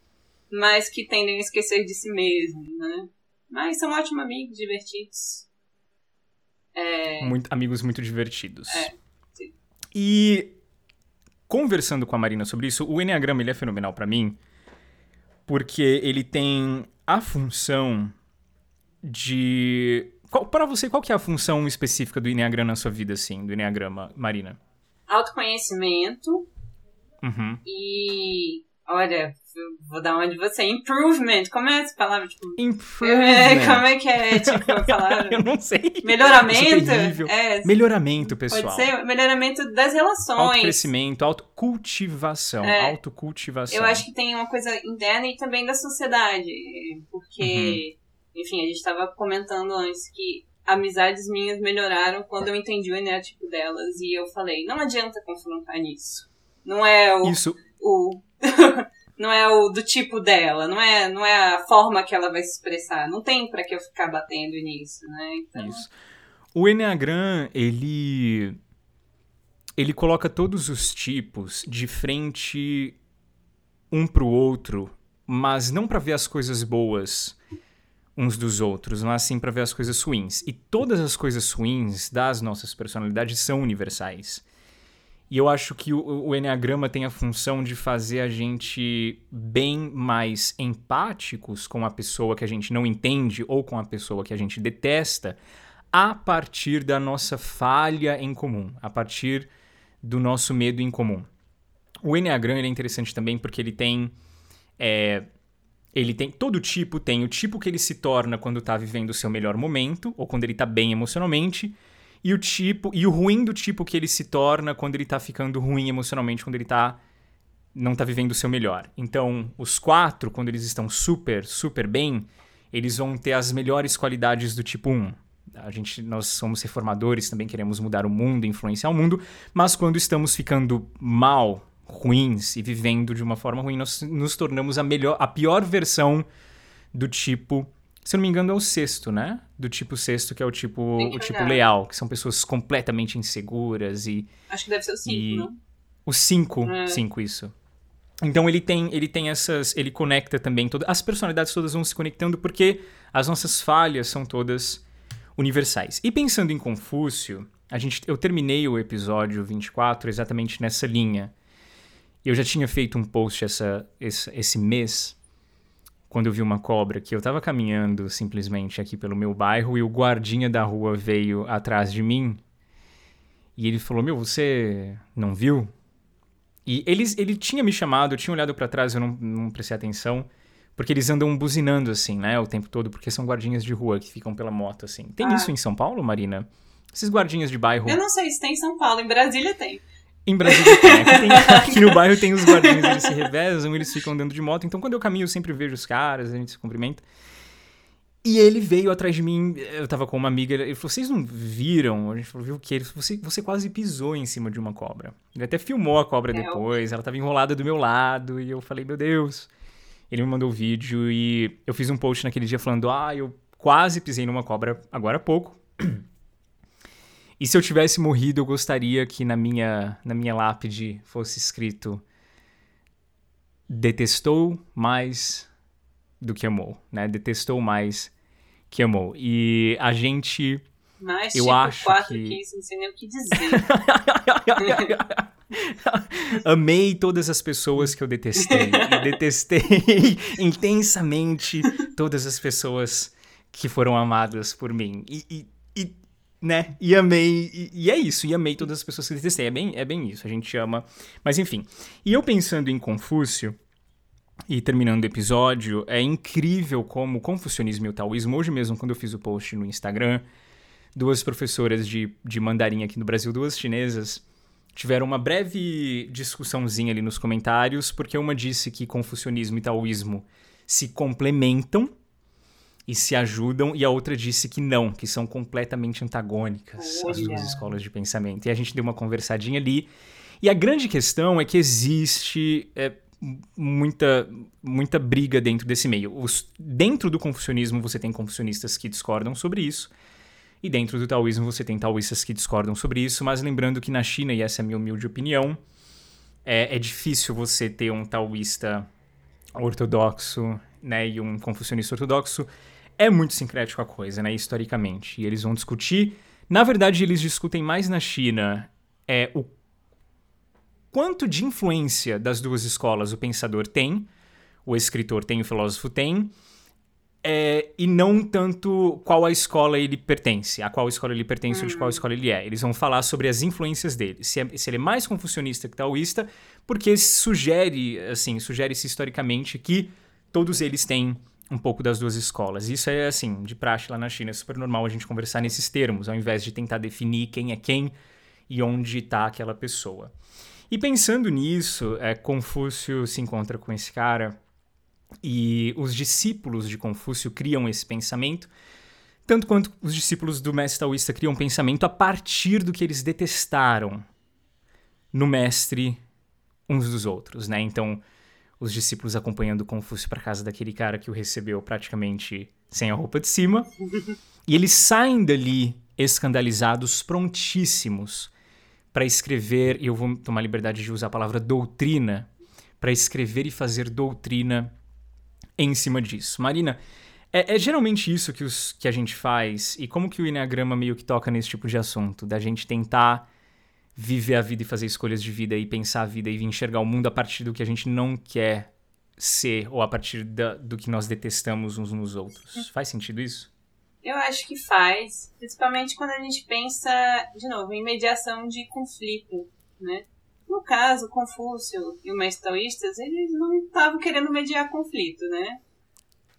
mas que tendem a esquecer de si mesmo, né? Mas são ótimos amigos, divertidos. É,
Muito- amigos muito divertidos.
É, sim.
E conversando com a Marina sobre isso, o Enneagrama ele é fenomenal pra mim, porque ele tem a função de para você, qual que é a função específica do Enneagrama na sua vida, assim, do Enneagrama, Marina?
autoconhecimento
Uhum.
e. Olha, vou dar uma de você. Improvement. Como é essa palavra? Tipo, é,
Improvement.
como é que é, tipo, a palavra?
Eu não sei.
Melhoramento?
É.
É,
Melhoramento,
pode
pessoal.
ser melhoramento das relações.
Autocrescimento, autocultivação.
É.
Autocultivação.
Eu acho que tem uma coisa interna e também da sociedade. Porque,
Uhum.
Enfim, a gente estava comentando antes que amizades minhas melhoraram quando eu entendi o enético delas. E eu falei, não adianta confrontar nisso. Não é o.
Isso,
o não é o do tipo dela, não é, não é a forma que ela vai se expressar. Não tem pra que eu ficar batendo nisso, né? Então,
Isso. O Enneagram, ele ele coloca todos os tipos de frente um pro outro, mas não pra ver as coisas boas uns dos outros, mas sim pra ver as coisas ruins. E todas as coisas ruins das nossas personalidades são universais. E eu acho que o, o Enneagrama tem a função de fazer a gente bem mais empáticos com a pessoa que a gente não entende ou com a pessoa que a gente detesta, a partir da nossa falha em comum, a partir do nosso medo em comum. O Enneagram ele é interessante também porque ele tem. é, ele tem. Todo tipo tem o tipo que ele se torna quando tá vivendo o seu melhor momento, ou quando ele tá bem emocionalmente, e o tipo. E o ruim do tipo que ele se torna quando ele tá ficando ruim emocionalmente, quando ele tá. não tá vivendo o seu melhor. Então, os quatro, quando eles estão super, super bem, eles vão ter as melhores qualidades do tipo 1. A gente, nós somos reformadores, também queremos mudar o mundo, influenciar o mundo, mas quando estamos ficando mal, ruins e vivendo de uma forma ruim, nós nos tornamos a melhor, a pior versão do tipo, se não me engano, é o sexto, né? Do tipo sexto, que é o tipo, o tipo leal, que são pessoas completamente inseguras e
acho que deve ser o 5,
E-
não?
o 5,
É.
5 isso. Então ele tem, ele tem essas, ele conecta também todas, as personalidades todas vão se conectando porque as nossas falhas são todas universais. E pensando em Confúcio, a gente, eu terminei o episódio 24 exatamente nessa linha. Eu já tinha feito um post essa, esse, esse mês, quando eu vi uma cobra, que eu tava caminhando simplesmente aqui pelo meu bairro e o guardinha da rua veio atrás de mim e ele falou: Meu, você não viu? E eles, ele tinha me chamado, eu tinha olhado pra trás, eu não, não prestei atenção, porque eles andam buzinando assim, né, o tempo todo, porque são guardinhas de rua que ficam pela moto assim. Tem
Ah.
isso em São Paulo, Marina? Esses guardinhas de bairro.
Eu não sei se tem em São Paulo, em Brasília tem.
Em Brasília tem. Aqui, tem- aqui no bairro tem os guardinhas, eles se revezam, eles ficam andando de moto. Então, quando eu caminho, eu sempre vejo os caras, a gente se cumprimenta. E ele veio atrás de mim, eu tava com uma amiga, ele falou, vocês não viram? A gente falou, viu o quê? Ele falou, você, você quase pisou em cima de uma cobra. Ele até filmou a cobra é, depois, ela tava enrolada do meu lado, e eu falei, meu Deus. Ele me mandou o vídeo e eu fiz um post naquele dia falando, ah, eu quase pisei numa cobra agora há pouco. E se eu tivesse morrido, eu gostaria que na minha, na minha lápide fosse escrito detestou mais do que amou, né? Detestou mais que amou. E a gente.
Mas,
eu
tipo,
acho
quatro
que...
que isso, não sei nem o que dizer.
Amei todas as pessoas que eu detestei. e detestei intensamente todas as pessoas que foram amadas por mim. E, e né? E amei. E, e, é isso. E amei todas as pessoas que detestei. É bem, é bem isso. A gente ama. Mas enfim. E eu pensando em Confúcio. E terminando o episódio, é incrível como o confucionismo e o taoísmo, hoje mesmo, quando eu fiz o post no Instagram, duas professoras de, de mandarim aqui no Brasil, duas chinesas, tiveram uma breve discussãozinha ali nos comentários, porque uma disse que confucionismo e taoísmo se complementam e se ajudam, e a outra disse que não, que são completamente antagônicas Olha. as duas escolas de pensamento. E a gente deu uma conversadinha ali. E a grande questão é que existe. É, muita, muita briga dentro desse meio. Os, dentro do confucionismo você tem confucionistas que discordam sobre isso, e dentro do taoísmo você tem taoístas que discordam sobre isso, mas lembrando que na China, e essa é a minha humilde opinião, é, é difícil você ter um taoísta ortodoxo né, e um confucionista ortodoxo. É muito sincrético a coisa, né, historicamente. E eles vão discutir. Na verdade, eles discutem mais na China é o quanto de influência das duas escolas o pensador tem, o escritor tem, o filósofo tem, é, e não tanto qual a escola ele pertence, a qual escola ele pertence ou de qual hum. escola ele é. Eles vão falar sobre as influências dele, se, é, se ele é mais confucionista que taoísta, porque sugere, assim, sugere-se historicamente que todos eles têm um pouco das duas escolas. Isso é, assim, de praxe lá na China, é super normal a gente conversar nesses termos, ao invés de tentar definir quem é quem e onde está aquela pessoa. E pensando nisso, é, Confúcio se encontra com esse cara e os discípulos de Confúcio criam esse pensamento, tanto quanto os discípulos do mestre taoísta criam um pensamento a partir do que eles detestaram no mestre uns dos outros, né? Então, os discípulos acompanhando Confúcio para casa daquele cara que o recebeu praticamente sem a roupa de cima, e eles saem dali escandalizados, prontíssimos para escrever, e eu vou tomar liberdade de usar a palavra doutrina, para escrever e fazer doutrina em cima disso. Marina, é, é, geralmente isso que, os, que a gente faz, e como que o Enneagrama meio que toca nesse tipo de assunto, da gente tentar viver a vida e fazer escolhas de vida e pensar a vida e enxergar o mundo a partir do que a gente não quer ser ou a partir da, do que nós detestamos uns nos outros. Faz sentido isso?
Eu acho que faz, principalmente quando a gente pensa, de novo, em mediação de conflito, né? No caso, Confúcio e o mestre taoístas, eles não estavam querendo mediar conflito, né?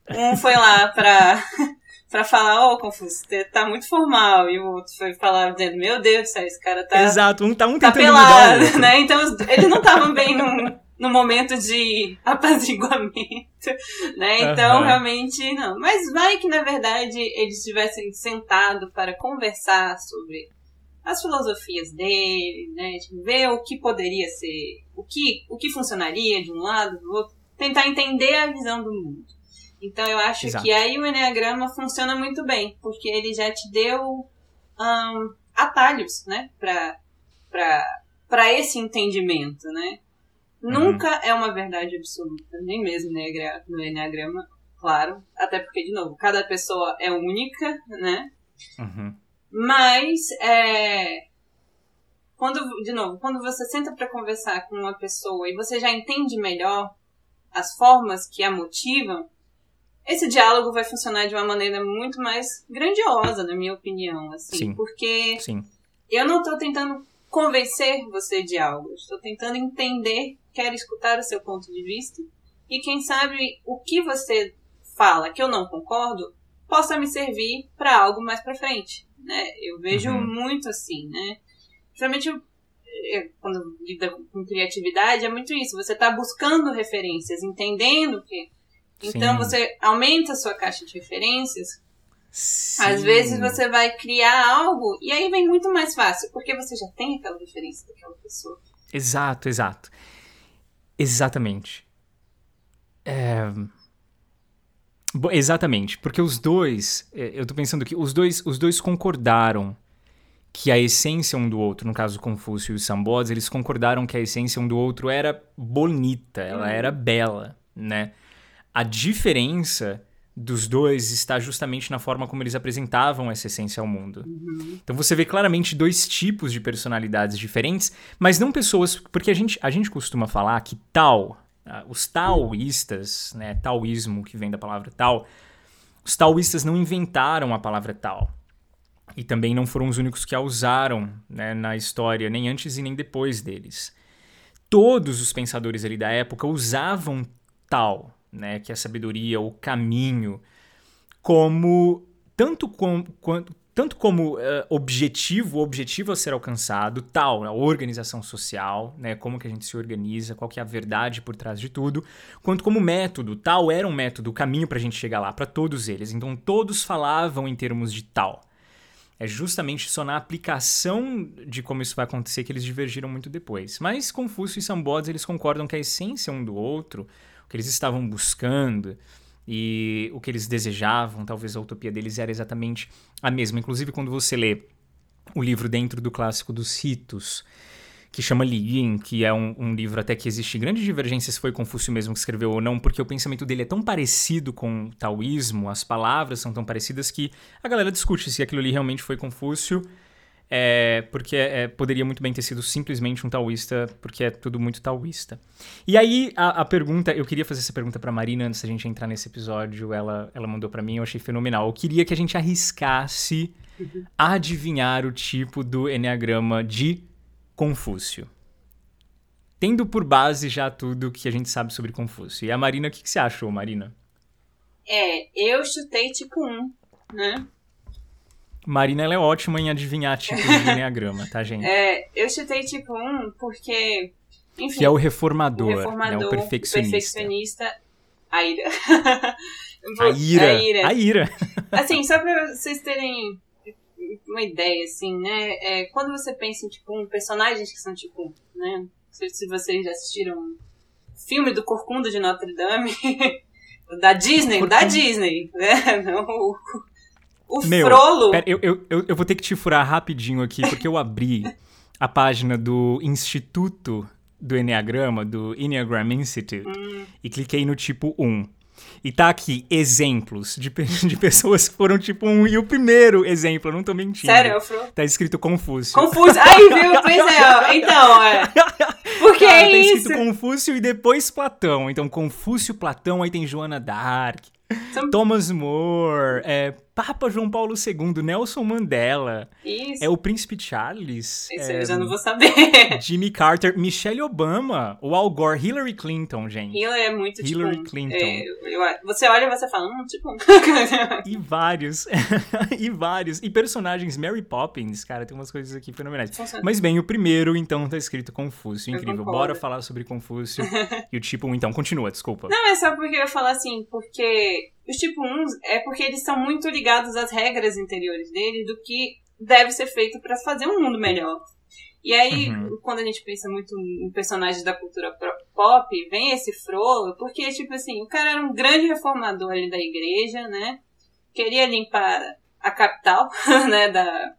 Um foi lá pra, pra falar, ô oh, Confúcio, tá muito formal, e o outro foi falar dizendo, meu Deus esse cara tá...
Exato, um tá um
tá pelado, né? Então eles não estavam bem num no momento de apaziguamento, né? Então, uhum. realmente, não. Mas vai que, na verdade, eles tivessem sentado para conversar sobre as filosofias dele, né? Tipo, ver o que poderia ser, o que, o que funcionaria de um lado, do outro, tentar entender a visão do mundo. Então, eu acho Exato. que aí o Enneagrama funciona muito bem, porque ele já te deu um, atalhos, né? Para esse entendimento, né? Uhum. Nunca é uma verdade absoluta, nem mesmo no Enneagrama, claro. Até porque, de novo, cada pessoa é única, né?
Uhum.
Mas, é, quando, de novo, quando você senta para conversar com uma pessoa e você já entende melhor as formas que a motivam, esse diálogo vai funcionar de uma maneira muito mais grandiosa, na minha opinião, assim,
Sim.
porque
Sim.
eu não estou tentando convencer você de algo, estou tentando entender quero escutar o seu ponto de vista e quem sabe o que você fala que eu não concordo possa me servir para algo mais para frente, né? Eu vejo uhum. muito assim, né? Principalmente quando lida com criatividade é muito isso. Você está buscando referências, entendendo que Então Sim. você aumenta a sua caixa de referências. Sim. Às vezes você vai criar algo e aí vem muito mais fácil, porque você já tem aquela referência daquela pessoa.
Exato, exato. Exatamente. É... Exatamente, porque os dois, é, eu tô pensando que os dois, os dois concordaram que a essência um do outro, no caso Confúcio e os Sambods, eles concordaram que a essência um do outro era bonita, ela uhum. era bela, né? A diferença dos dois está justamente na forma como eles apresentavam essa essência ao mundo. Uhum. Então você vê claramente dois tipos de personalidades diferentes, mas não pessoas, porque a gente, a gente costuma falar que tal Uh, os taoístas, né, taoísmo, que vem da palavra tal, os taoístas não inventaram a palavra tal. E também não foram os únicos que a usaram né, na história, nem antes e nem depois deles. Todos os pensadores ali da época usavam tal, né, que é a sabedoria, o caminho, como tanto com, quanto, tanto como uh, objetivo, o objetivo a ser alcançado, tal, a organização social, né, como que a gente se organiza, qual que é a verdade por trás de tudo, quanto como método, tal era um método, o caminho para a gente chegar lá, para todos eles. Então todos falavam em termos de tal. É justamente só na aplicação de como isso vai acontecer que eles divergiram muito depois. Mas Confúcio e Sambodes, eles concordam que a essência um do outro, que eles estavam buscando, e o que eles desejavam, talvez a utopia deles era exatamente a mesma. Inclusive, quando você lê o livro dentro do clássico dos ritos, que chama Li Yin, que é um, um, livro até que existe grande divergência se foi Confúcio mesmo que escreveu ou não, porque o pensamento dele é tão parecido com o taoísmo, as palavras são tão parecidas que a galera discute se aquilo ali realmente foi Confúcio é, porque é, poderia muito bem ter sido simplesmente um taoísta, porque é tudo muito taoísta. E aí, a, a pergunta, eu queria fazer essa pergunta para Marina antes da gente entrar nesse episódio, ela, ela mandou para mim, eu achei fenomenal. Eu queria que a gente arriscasse adivinhar o tipo do enneagrama de Confúcio. Tendo por base já tudo que a gente sabe sobre Confúcio. E a Marina, o que, que você achou, Marina?
É, eu chutei tipo 1, né?
Marina ela é ótima em adivinhar tipos de enneagrama, tá, gente?
É, eu chutei tipo um porque. Enfim,
que é o reformador, o reformador né? O perfeccionista.
perfeccionista a ira.
a ira. A ira. A ira.
assim, só pra vocês terem uma ideia, assim, né? É, quando você pensa em tipo um personagens que são tipo, né? Se vocês já assistiram filme do Corcunda de Notre Dame. da Disney, da Disney, né? Não, o Meu, Frollo.
Pera, eu, eu, eu, eu vou ter que te furar rapidinho aqui, porque eu abri a página do Instituto do Enneagrama, do Enneagram Institute, hum. e cliquei no tipo 1. E tá aqui exemplos de, de pessoas que foram tipo um. E o primeiro exemplo, eu não tô mentindo.
Sério, Fro?
Tá escrito Confúcio.
Confúcio. Aí, viu? Pois é. Então, é. Por que Cara,
é
tá
escrito Confúcio e depois Platão. Então, Confúcio, Platão, aí tem Joana d'Arc. Thomas More, é, Papa João Paulo II, Nelson Mandela.
Isso.
É o Príncipe Charles.
Isso
é,
eu já não vou saber.
Jimmy Carter, Michelle Obama, o Al Gore, Hillary Clinton, gente.
Hillary é muito
Hillary
tipo,
Clinton.
É, eu, você olha e você fala, hum, tipo.
e vários. e vários. E personagens Mary Poppins, cara, tem umas coisas aqui fenomenais. Mas bem, o primeiro, então, tá escrito Confúcio. Incrível. Bora falar sobre Confúcio. e o tipo, então, continua, desculpa.
Não, é só porque eu ia falar assim, porque os tipo 1 é porque eles são muito ligados às regras interiores deles do que deve ser feito para fazer um mundo melhor. E aí, uhum. quando a gente pensa muito em personagens da cultura pop, vem esse Frollo, porque, tipo assim, o cara era um grande reformador ali da igreja, né? Queria limpar a capital, né, da...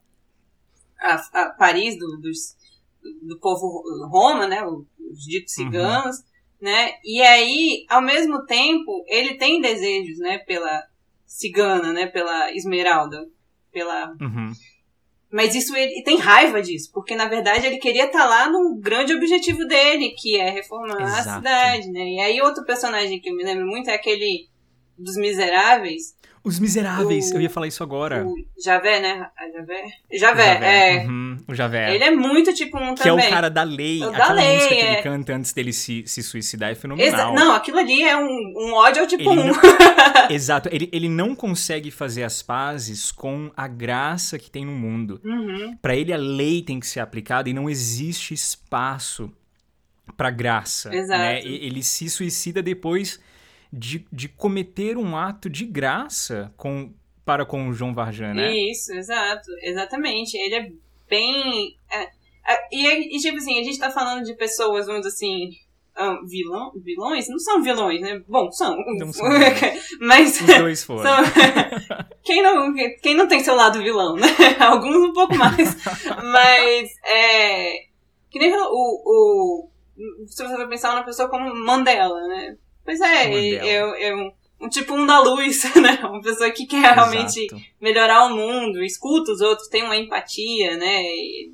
A, a Paris, do, dos, do povo Roma, né, os ditos uhum. ciganos. Uhum né? E aí, ao mesmo tempo, ele tem desejos, né, pela cigana, né, pela Esmeralda, pela uhum. Mas isso ele tem raiva disso, porque na verdade ele queria estar tá lá no grande objetivo dele, que é reformar Exato. a cidade, né? E aí outro personagem que eu me lembro muito é aquele dos Miseráveis,
os Miseráveis, o, eu ia falar isso agora.
O Javé, né? Javé? Javé, Javé. é.
Uhum, o Javé.
Ele é muito tipo um
Que também. é o cara da lei. O Aquela da lei, música é. que ele canta antes dele se, se suicidar é fenomenal.
Exa não, aquilo ali é um, um ódio ao tipo ele um. Não...
Exato. Ele, ele não consegue fazer as pazes com a graça que tem no mundo.
Uhum.
Para ele, a lei tem que ser aplicada e não existe espaço para graça.
Exato.
Né? Ele se suicida depois de, de cometer um ato de graça com, para com o João Varjan, né?
Isso, exato. Exatamente. Ele é bem. É, é, e, e, tipo assim, a gente tá falando de pessoas, vamos dizer assim. Um, vilão, vilões? Não são vilões, né? Bom, são. Não são Mas.
Os dois foram. São,
quem, não, quem não tem seu lado vilão, né? Alguns um pouco mais. Mas. É, que nem o, o. Se você for pensar numa pessoa como Mandela, né? Pois é, eu, eu um tipo um da luz, né? Uma pessoa que quer realmente Exato. melhorar o mundo, escuta os outros, tem uma empatia, né?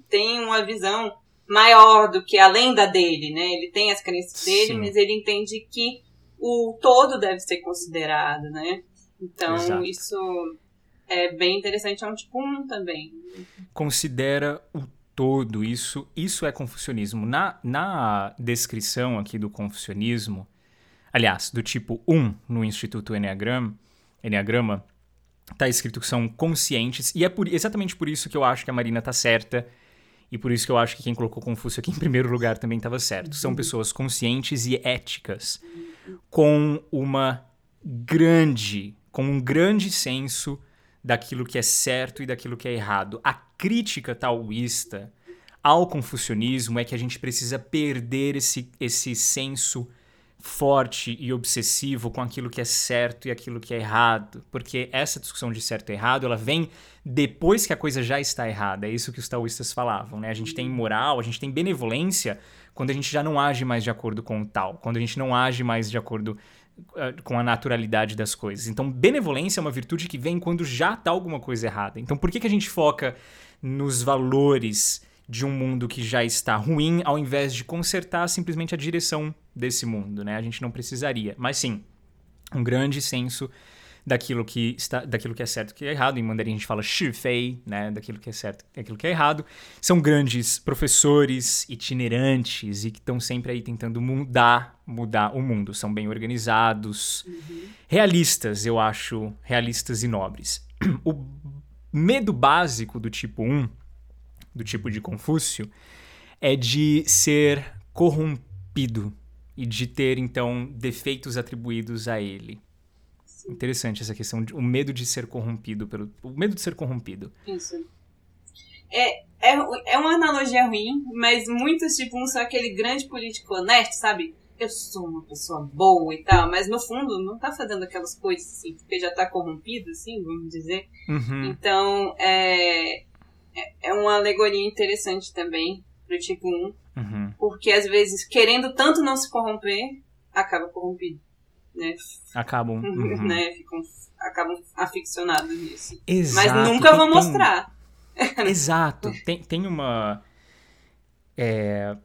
Tem uma visão maior do que além da dele, né? Ele tem as crenças dele, Sim. mas ele entende que o todo deve ser considerado, né? Então, Exato. isso é bem interessante, é um tipo um também.
Considera o todo, isso, isso é confucionismo. Na, na descrição aqui do confucionismo, aliás, do tipo 1 no Instituto Enneagram, Enneagrama, tá escrito que são conscientes, e é por, exatamente por isso que eu acho que a Marina tá certa, e por isso que eu acho que quem colocou Confúcio aqui em primeiro lugar também estava certo. São pessoas conscientes e éticas, com uma grande, com um grande senso daquilo que é certo e daquilo que é errado. A crítica taoísta ao confucionismo é que a gente precisa perder esse, esse senso forte e obsessivo com aquilo que é certo e aquilo que é errado, porque essa discussão de certo e errado, ela vem depois que a coisa já está errada. É isso que os taoístas falavam, né? A gente tem moral, a gente tem benevolência quando a gente já não age mais de acordo com o tal, quando a gente não age mais de acordo uh, com a naturalidade das coisas. Então, benevolência é uma virtude que vem quando já está alguma coisa errada. Então, por que, que a gente foca nos valores de um mundo que já está ruim, ao invés de consertar simplesmente a direção desse mundo, né? A gente não precisaria. Mas sim, um grande senso daquilo que está, daquilo que é certo e que é errado. Em mandarim a gente fala shifei, né, daquilo que é certo e aquilo que é errado. São grandes professores itinerantes e que estão sempre aí tentando mudar, mudar o mundo. São bem organizados, uhum. realistas, eu acho, realistas e nobres. O medo básico do tipo 1 do tipo de Confúcio, é de ser corrompido e de ter, então, defeitos atribuídos a ele. Sim. Interessante essa questão, de, o medo de ser corrompido, pelo, o medo de ser corrompido.
Isso. É, é, é uma analogia ruim, mas muitos, tipo, um são aquele grande político honesto, sabe? Eu sou uma pessoa boa e tal, mas no fundo não tá fazendo aquelas coisas assim, porque já tá corrompido, assim, vamos dizer. Uhum. Então, é, é, uma alegoria interessante também pro tipo 1. Uhum. Porque às vezes, querendo tanto não se corromper, acaba corrompido. Né?
Acabam.
Uhum. Né? Ficam, acabam aficionados nisso. Exato. Mas nunca vão mostrar.
Exato. Tem, tem uma. É...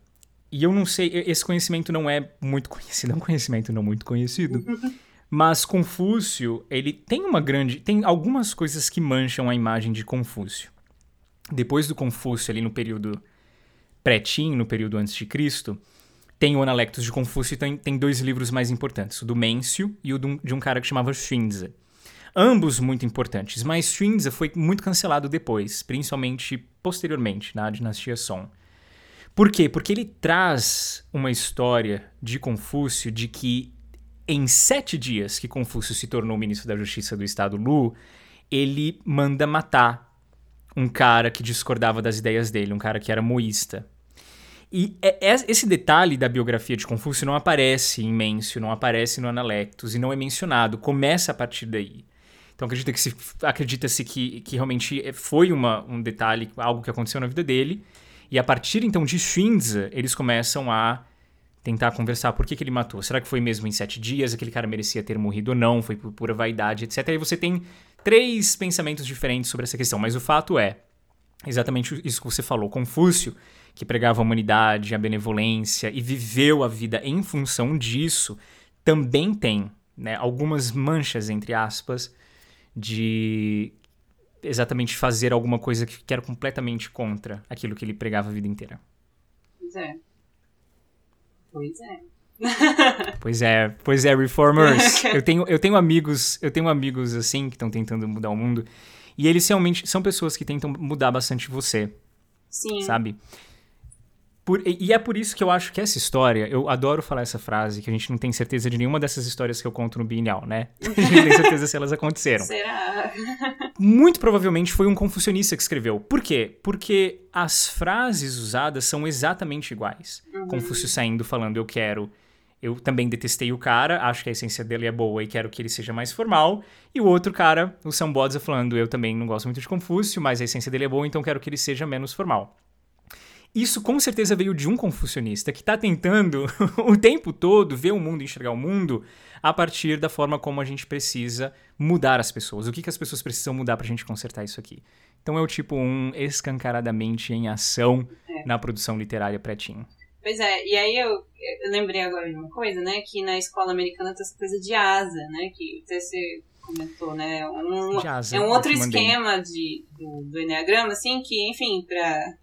E eu não sei, esse conhecimento não é muito conhecido, é um conhecimento não muito conhecido. Mas Confúcio, ele tem uma grande. Tem algumas coisas que mancham a imagem de Confúcio depois do Confúcio, ali no período pré-Tim, no período antes de Cristo, tem o Analectos de Confúcio e tem, tem dois livros mais importantes, o do Mêncio e o de um cara que chamava Xunzi. Ambos muito importantes, mas Xunzi foi muito cancelado depois, principalmente posteriormente, na dinastia Song. Por quê? Porque ele traz uma história de Confúcio de que em sete dias que Confúcio se tornou ministro da Justiça do Estado Lu, ele manda matar um cara que discordava das ideias dele, um cara que era moísta. E é, é, esse detalhe da biografia de Confúcio não aparece em Mêncio, não aparece no Analectus e não é mencionado, começa a partir daí. Então acredita-se acredita que, que realmente foi uma, um detalhe, algo que aconteceu na vida dele. E a partir então de Shinza, eles começam a tentar conversar por que, que ele matou. Será que foi mesmo em sete dias? Aquele cara merecia ter morrido ou não? Foi por pura vaidade, etc. Aí você tem três pensamentos diferentes sobre essa questão, mas o fato é exatamente isso que você falou. Confúcio, que pregava a humanidade, a benevolência e viveu a vida em função disso, também tem né, algumas manchas, entre aspas, de exatamente fazer alguma coisa que era completamente contra aquilo que ele pregava a vida inteira.
Pois é. Pois é.
pois é, pois é, reformers. eu tenho, eu tenho amigos, eu tenho amigos assim que estão tentando mudar o mundo e eles realmente são pessoas que tentam mudar bastante você. Sim. Sabe? Por, e é por isso que eu acho que essa história, eu adoro falar essa frase, que a gente não tem certeza de nenhuma dessas histórias que eu conto no Bienal, né? A gente não tem certeza se elas aconteceram.
Será?
Muito provavelmente foi um confucionista que escreveu. Por quê? Porque as frases usadas são exatamente iguais. Uhum. Confúcio saindo falando eu quero, eu também detestei o cara, acho que a essência dele é boa e quero que ele seja mais formal. E o outro cara, o Sambodza, falando eu também não gosto muito de Confúcio, mas a essência dele é boa, então quero que ele seja menos formal. Isso com certeza veio de um confucionista que está tentando o tempo todo ver o mundo, enxergar o mundo a partir da forma como a gente precisa mudar as pessoas. O que, que as pessoas precisam mudar para a gente consertar isso aqui. Então é o tipo um escancaradamente em ação é. na produção literária pretinho.
Pois é, e aí eu, eu, lembrei agora de uma coisa, né? Que na escola americana tem essa coisa de asa, né? Que você comentou, né? Um, asa, é um outro esquema de, do, do Enneagrama, assim, que, enfim, para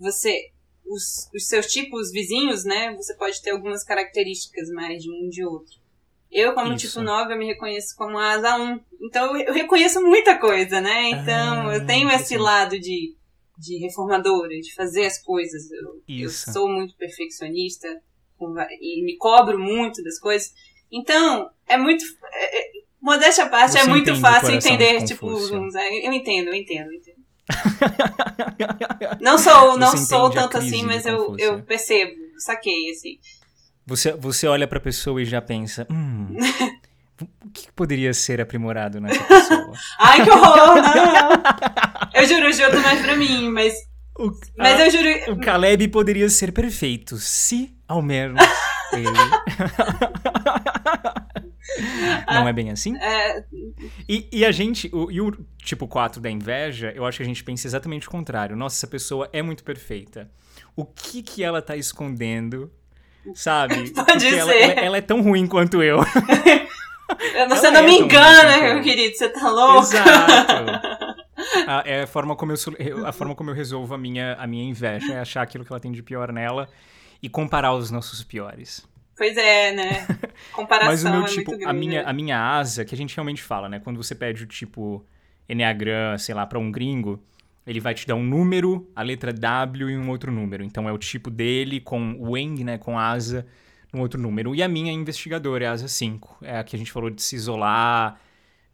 você os, os seus tipos vizinhos, né? Você pode ter algumas características mais de um de outro. Eu, como Isso. tipo 9, eu me reconheço como asa 1. Então, eu reconheço muita coisa, né? Então, ah, eu tenho esse lado de, de reformadora, de fazer as coisas. Eu, eu sou muito perfeccionista e me cobro muito das coisas. Então, é muito. É, é, modéstia à parte, é Você é muito fácil entender, tipo, eu entendo, eu entendo, eu entendo. não sou, não sou tanto assim, mas eu, eu percebo, saquei, assim.
Você, você olha pra pessoa e já pensa, hum, o que poderia ser aprimorado nessa pessoa?
Ai, que horror! Não. Eu juro, eu juro mais pra mim, mas. O, mas a, eu juro.
O Caleb poderia ser perfeito, se ao menos ele. Não é bem assim? É... E, e, a gente, o, e o tipo 4 da inveja, eu acho que a gente pensa exatamente o contrário. Nossa, essa pessoa é muito perfeita. O que que ela tá escondendo, sabe?
Pode ser.
Ela, ela, ela, é tão ruim quanto eu.
Você não é me engana, meu querido, você tá louco?
Exato. A, é a, forma como eu, a forma como eu resolvo a minha, a minha inveja, é achar aquilo que ela tem de pior nela e comparar os nossos piores.
Pois é, né? Comparação
Mas o meu
é
tipo, a minha, a minha asa, que a gente realmente fala, né? Quando você pede o tipo Enneagram, sei lá, para um gringo, ele vai te dar um número, a letra W e um outro número. Então é o tipo dele com o Weng, né, com asa, um outro número. E a minha investigadora é a asa 5. É a que a gente falou de se isolar,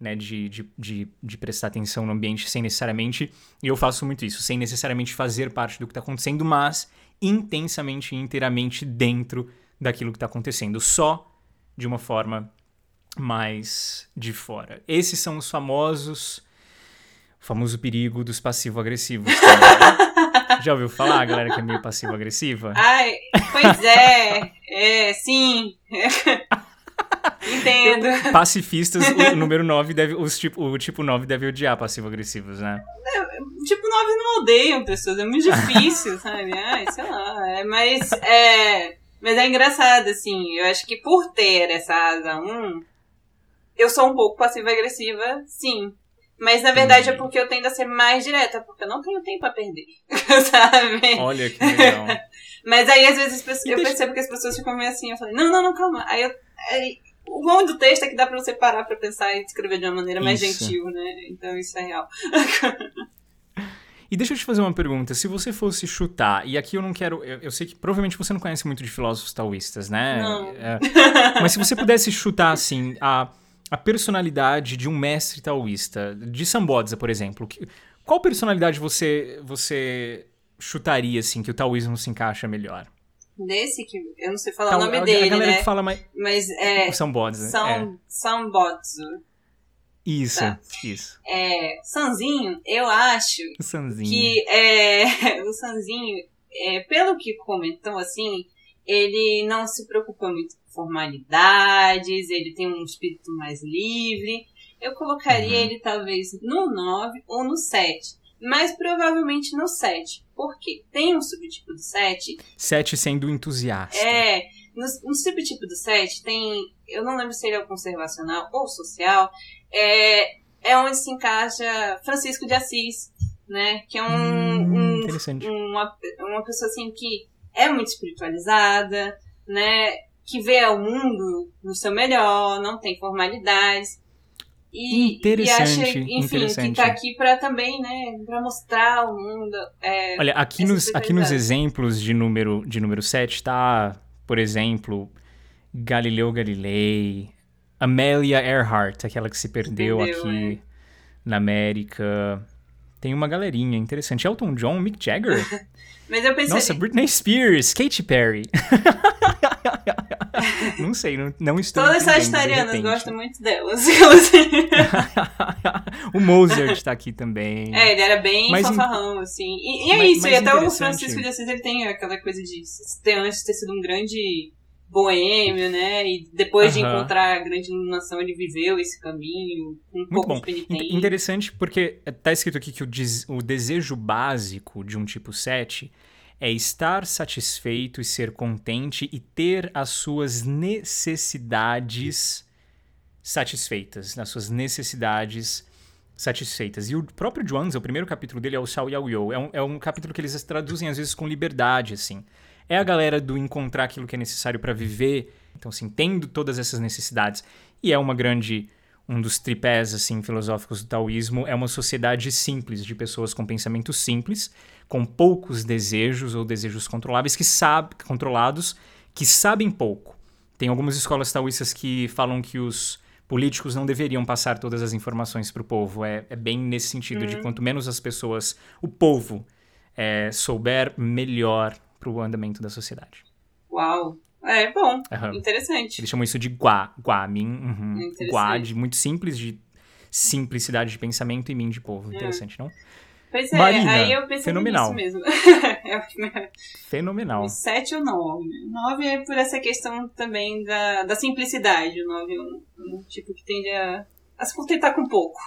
né, de, de, de, de, prestar atenção no ambiente sem necessariamente. E eu faço muito isso, sem necessariamente fazer parte do que está acontecendo, mas intensamente e inteiramente dentro daquilo que está acontecendo, só de uma forma mais de fora. Esses são os famosos. O famoso perigo dos passivo-agressivos. Já ouviu falar, galera, que é meio passivo-agressiva?
Ai, pois é. É, sim. Entendo.
Pacifistas, o número 9 deve. Os tipo, o tipo 9 deve odiar passivo-agressivos, né?
É, tipo 9 não odeiam pessoas, é muito difícil, sabe? Ai, sei lá. É, mas é. Mas é engraçado, assim, eu acho que por ter essa asa 1, eu sou um pouco passiva-agressiva, sim. Mas na verdade é porque eu tendo a ser mais direta, porque eu não tenho tempo a perder. sabe?
Olha que legal.
Mas aí às vezes eu percebo que as pessoas ficam meio assim, eu falo, não, não, não, calma. Aí, eu, aí o bom do texto é que dá pra você parar pra pensar e escrever de uma maneira mais isso. gentil, né? Então isso é real.
E deixa eu te fazer uma pergunta. Se você fosse chutar, e aqui eu não quero. Eu, eu sei que provavelmente você não conhece muito de filósofos taoístas, né?
Não.
É, mas se você pudesse chutar, assim, a, a personalidade de um mestre taoísta, de Sambodza, por exemplo, que, qual personalidade você, você chutaria, assim, que o taoísmo se encaixa melhor?
Desse que eu não sei falar Tal, o nome a, dele, a galera
né? que fala mais.
Mas é.
Sambodza.
Sam, é.
Isso, tá? isso.
É, Sanzinho, eu acho
Sanzinho.
que é, o Sanzinho, é, pelo que comentou, assim, ele não se preocupa muito formalidades, ele tem um espírito mais livre. Eu colocaria uhum. ele talvez no 9 ou no 7. Mas provavelmente no 7. Por quê? Tem um subtipo do 7.
7 sendo entusiasta.
É. No, no subtipo do 7 tem. Eu não lembro se ele é o conservacional ou social é, é onde se encaixa Francisco de Assis, né? Que é um,
hum,
um uma, uma pessoa assim que é muito espiritualizada, né? Que vê o mundo no seu melhor, não tem formalidades. E,
interessante,
e acha, enfim,
interessante.
que tá aqui para também, né, para mostrar ao mundo. É,
Olha, aqui nos, aqui nos exemplos de número, de número 7 tá, por exemplo, Galileu Galilei, Amelia Earhart, aquela que se perdeu, aqui é. na América. Tem uma galerinha interessante. Elton John, Mick Jagger.
Mas eu pensei...
Nossa, Britney Spears, Katy Perry. não sei, não, não estou
Todas as sagitarianas gostam muito delas.
o Mozart está aqui também.
É, ele era bem mas, fanfarrão, assim. E, e é mas, isso, mas e até o Francisco de Assis, ele tem aquela coisa de ter antes ter sido um grande boêmio, né? E depois de encontrar a grande iluminação, ele viveu esse caminho um Muito pouco bom. de penitência.
Interessante porque tá escrito aqui que o, o desejo básico de um tipo 7 é estar satisfeito e ser contente e ter as suas necessidades satisfeitas, nas suas necessidades satisfeitas. E o próprio Zhuangzi, o primeiro capítulo dele é o Xiao Yao Yo. É um, é um capítulo que eles traduzem às vezes com liberdade, assim. É a galera do encontrar aquilo que é necessário para viver. Então, assim, tendo todas essas necessidades. E é uma grande um dos tripés assim filosóficos do taoísmo é uma sociedade simples de pessoas com pensamentos simples com poucos desejos ou desejos controláveis que sabe, controlados que sabem pouco. Tem algumas escolas taoístas que falam que os políticos não deveriam passar todas as informações para o povo. É, é, bem nesse sentido, uhum. de quanto menos as pessoas, o povo, é, souber, melhor para o andamento da sociedade.
Uau! É bom, uhum. interessante.
Eles chamam isso de gua, guamin, uhum. gua, de muito simples, de simplicidade de pensamento e min de povo. Hum. Interessante, não?
Pois é, Marina, aí eu pensei
fenomenal.
nisso mesmo.
fenomenal. O
7 ou 9. 9 é por essa questão também da, da simplicidade. O 9 é um, um tipo que tende a, a se contentar com pouco.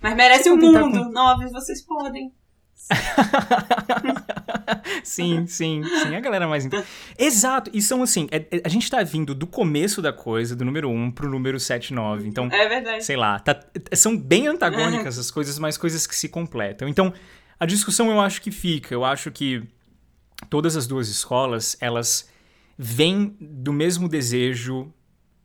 Mas merece o mundo. Com... 9 vocês podem.
sim, sim, sim. A galera mais. Exato. E são assim: é, é, a gente tá vindo do começo da coisa, do número 1 pro número 7, 9. Então.
É verdade.
Sei lá. Tá, são bem antagônicas as coisas, mas coisas que se completam. Então, a discussão eu acho que fica. Eu acho que todas as duas escolas, elas vêm do mesmo desejo,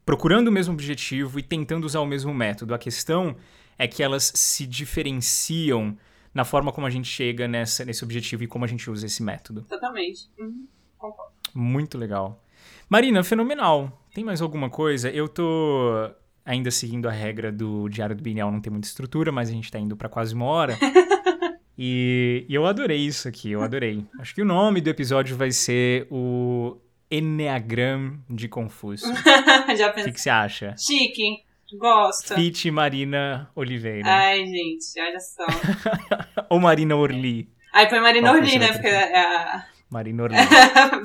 procurando o mesmo objetivo e tentando usar o mesmo método. A questão é que elas se diferenciam na forma como a gente chega nessa, nesse objetivo e como a gente usa esse método.
Totalmente. Uhum.
Muito legal. Marina, fenomenal. Tem mais alguma coisa? Eu tô ainda seguindo a regra do Diário do Bienal não ter muita estrutura, mas a gente tá indo para quase uma hora. e, e eu adorei isso aqui, eu adorei. Acho que o nome do episódio vai ser o Enneagram de Confúcio.
Já
pensei. O que você acha?
Chique. Gosto.
Fit Marina Oliveira.
Ai, gente, olha só.
Ou Marina Orli.
Ai, foi Marina Qual Orli, né? Porque é a...
Marina Orli.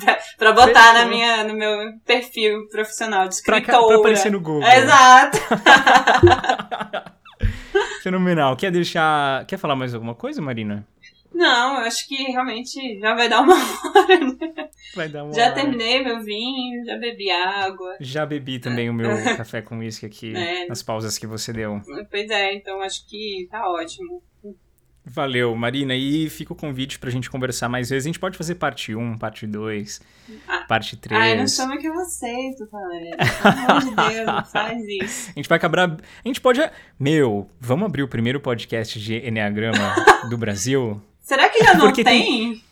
pra, pra botar na minha, no meu perfil profissional de escritora. Pra,
pra aparecer no Google.
Exato.
Fenomenal. Quer deixar... Quer falar mais alguma coisa, Marina?
Não, eu acho que realmente já vai dar uma hora, né?
Vai dar uma
Já
hora.
terminei meu vinho, já bebi água.
Já bebi também o meu café com uísque aqui, é. nas pausas que você deu.
Pois é, então acho que tá ótimo.
Valeu, Marina. E fica o convite pra gente conversar mais vezes. A gente pode fazer parte 1, parte 2, ah. parte 3.
Ai, não chama que eu aceito, Valéria. Pelo amor de Deus, não faz isso.
A gente vai acabar. A gente pode. Meu, vamos abrir o primeiro podcast de Enneagrama do Brasil?
Será que já não tem? tem?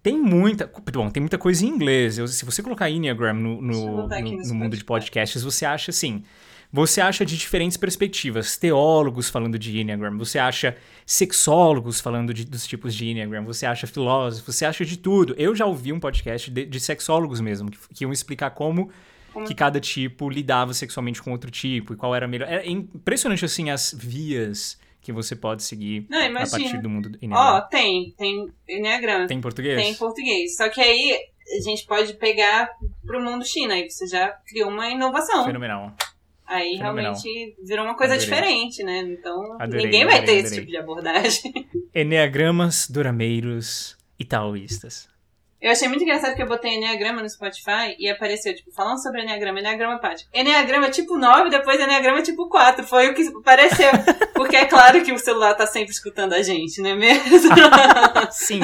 Tem muita. Bom, tem muita coisa em inglês. Eu, se você colocar Enneagram no, no, no, no mundo de podcasts, você acha assim. Você acha de diferentes perspectivas. Teólogos falando de Enneagram, você acha sexólogos falando de, dos tipos de Enneagram, você acha filósofos, você acha de tudo. Eu já ouvi um podcast de, de sexólogos mesmo, que, que iam explicar como que cada tipo lidava sexualmente com outro tipo e qual era melhor. É impressionante, assim, as vias que você pode seguir Não, a partir do mundo do
Enneagrama? Ó, oh, tem. Tem Enneagrama.
Tem português?
Tem português. Só que aí a gente pode pegar pro mundo China. Aí você já criou uma inovação.
Fenomenal.
Aí Fenomenal. realmente virou uma coisa adorei. diferente, né? Então adorei, ninguém vai adorei, ter esse tipo de abordagem.
Enneagramas, durameiros e taoístas.
Eu achei muito engraçado que eu botei Enneagrama no Spotify e apareceu, tipo, falando sobre Enneagrama, Enneagrama prático. Enneagrama tipo 9, depois Enneagrama tipo 4. Foi o que apareceu. Porque é claro que o celular tá sempre escutando a gente, não é mesmo?
Sim.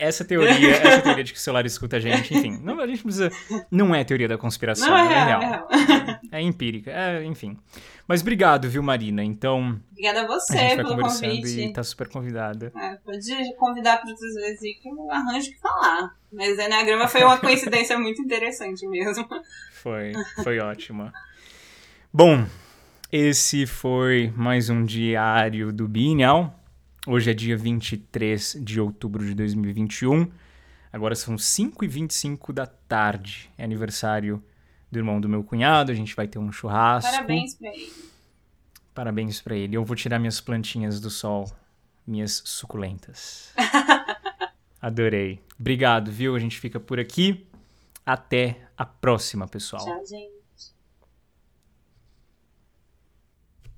Essa teoria, essa teoria de que o celular escuta a gente, enfim. Não, a gente precisa. Não é teoria da conspiração, não é, é real. É real. É empírica, é, enfim. Mas obrigado, viu, Marina? Então.
Obrigada a você a
pelo
convite.
E tá super convidada.
É, pode convidar para outras vezes que eu arranjo que falar. Mas a Enneagrama foi uma coincidência muito interessante mesmo.
Foi, foi ótima. Bom, esse foi mais um diário do Bienal. Hoje é dia 23 de outubro de 2021. Agora são 5h25 da tarde. É aniversário do irmão do meu cunhado. A gente vai ter um churrasco.
Parabéns pra ele.
Parabéns pra ele. Eu vou tirar minhas plantinhas do sol. Minhas suculentas. Adorei. Obrigado, viu? A gente fica por aqui. Até a próxima, pessoal.
Tchau, gente.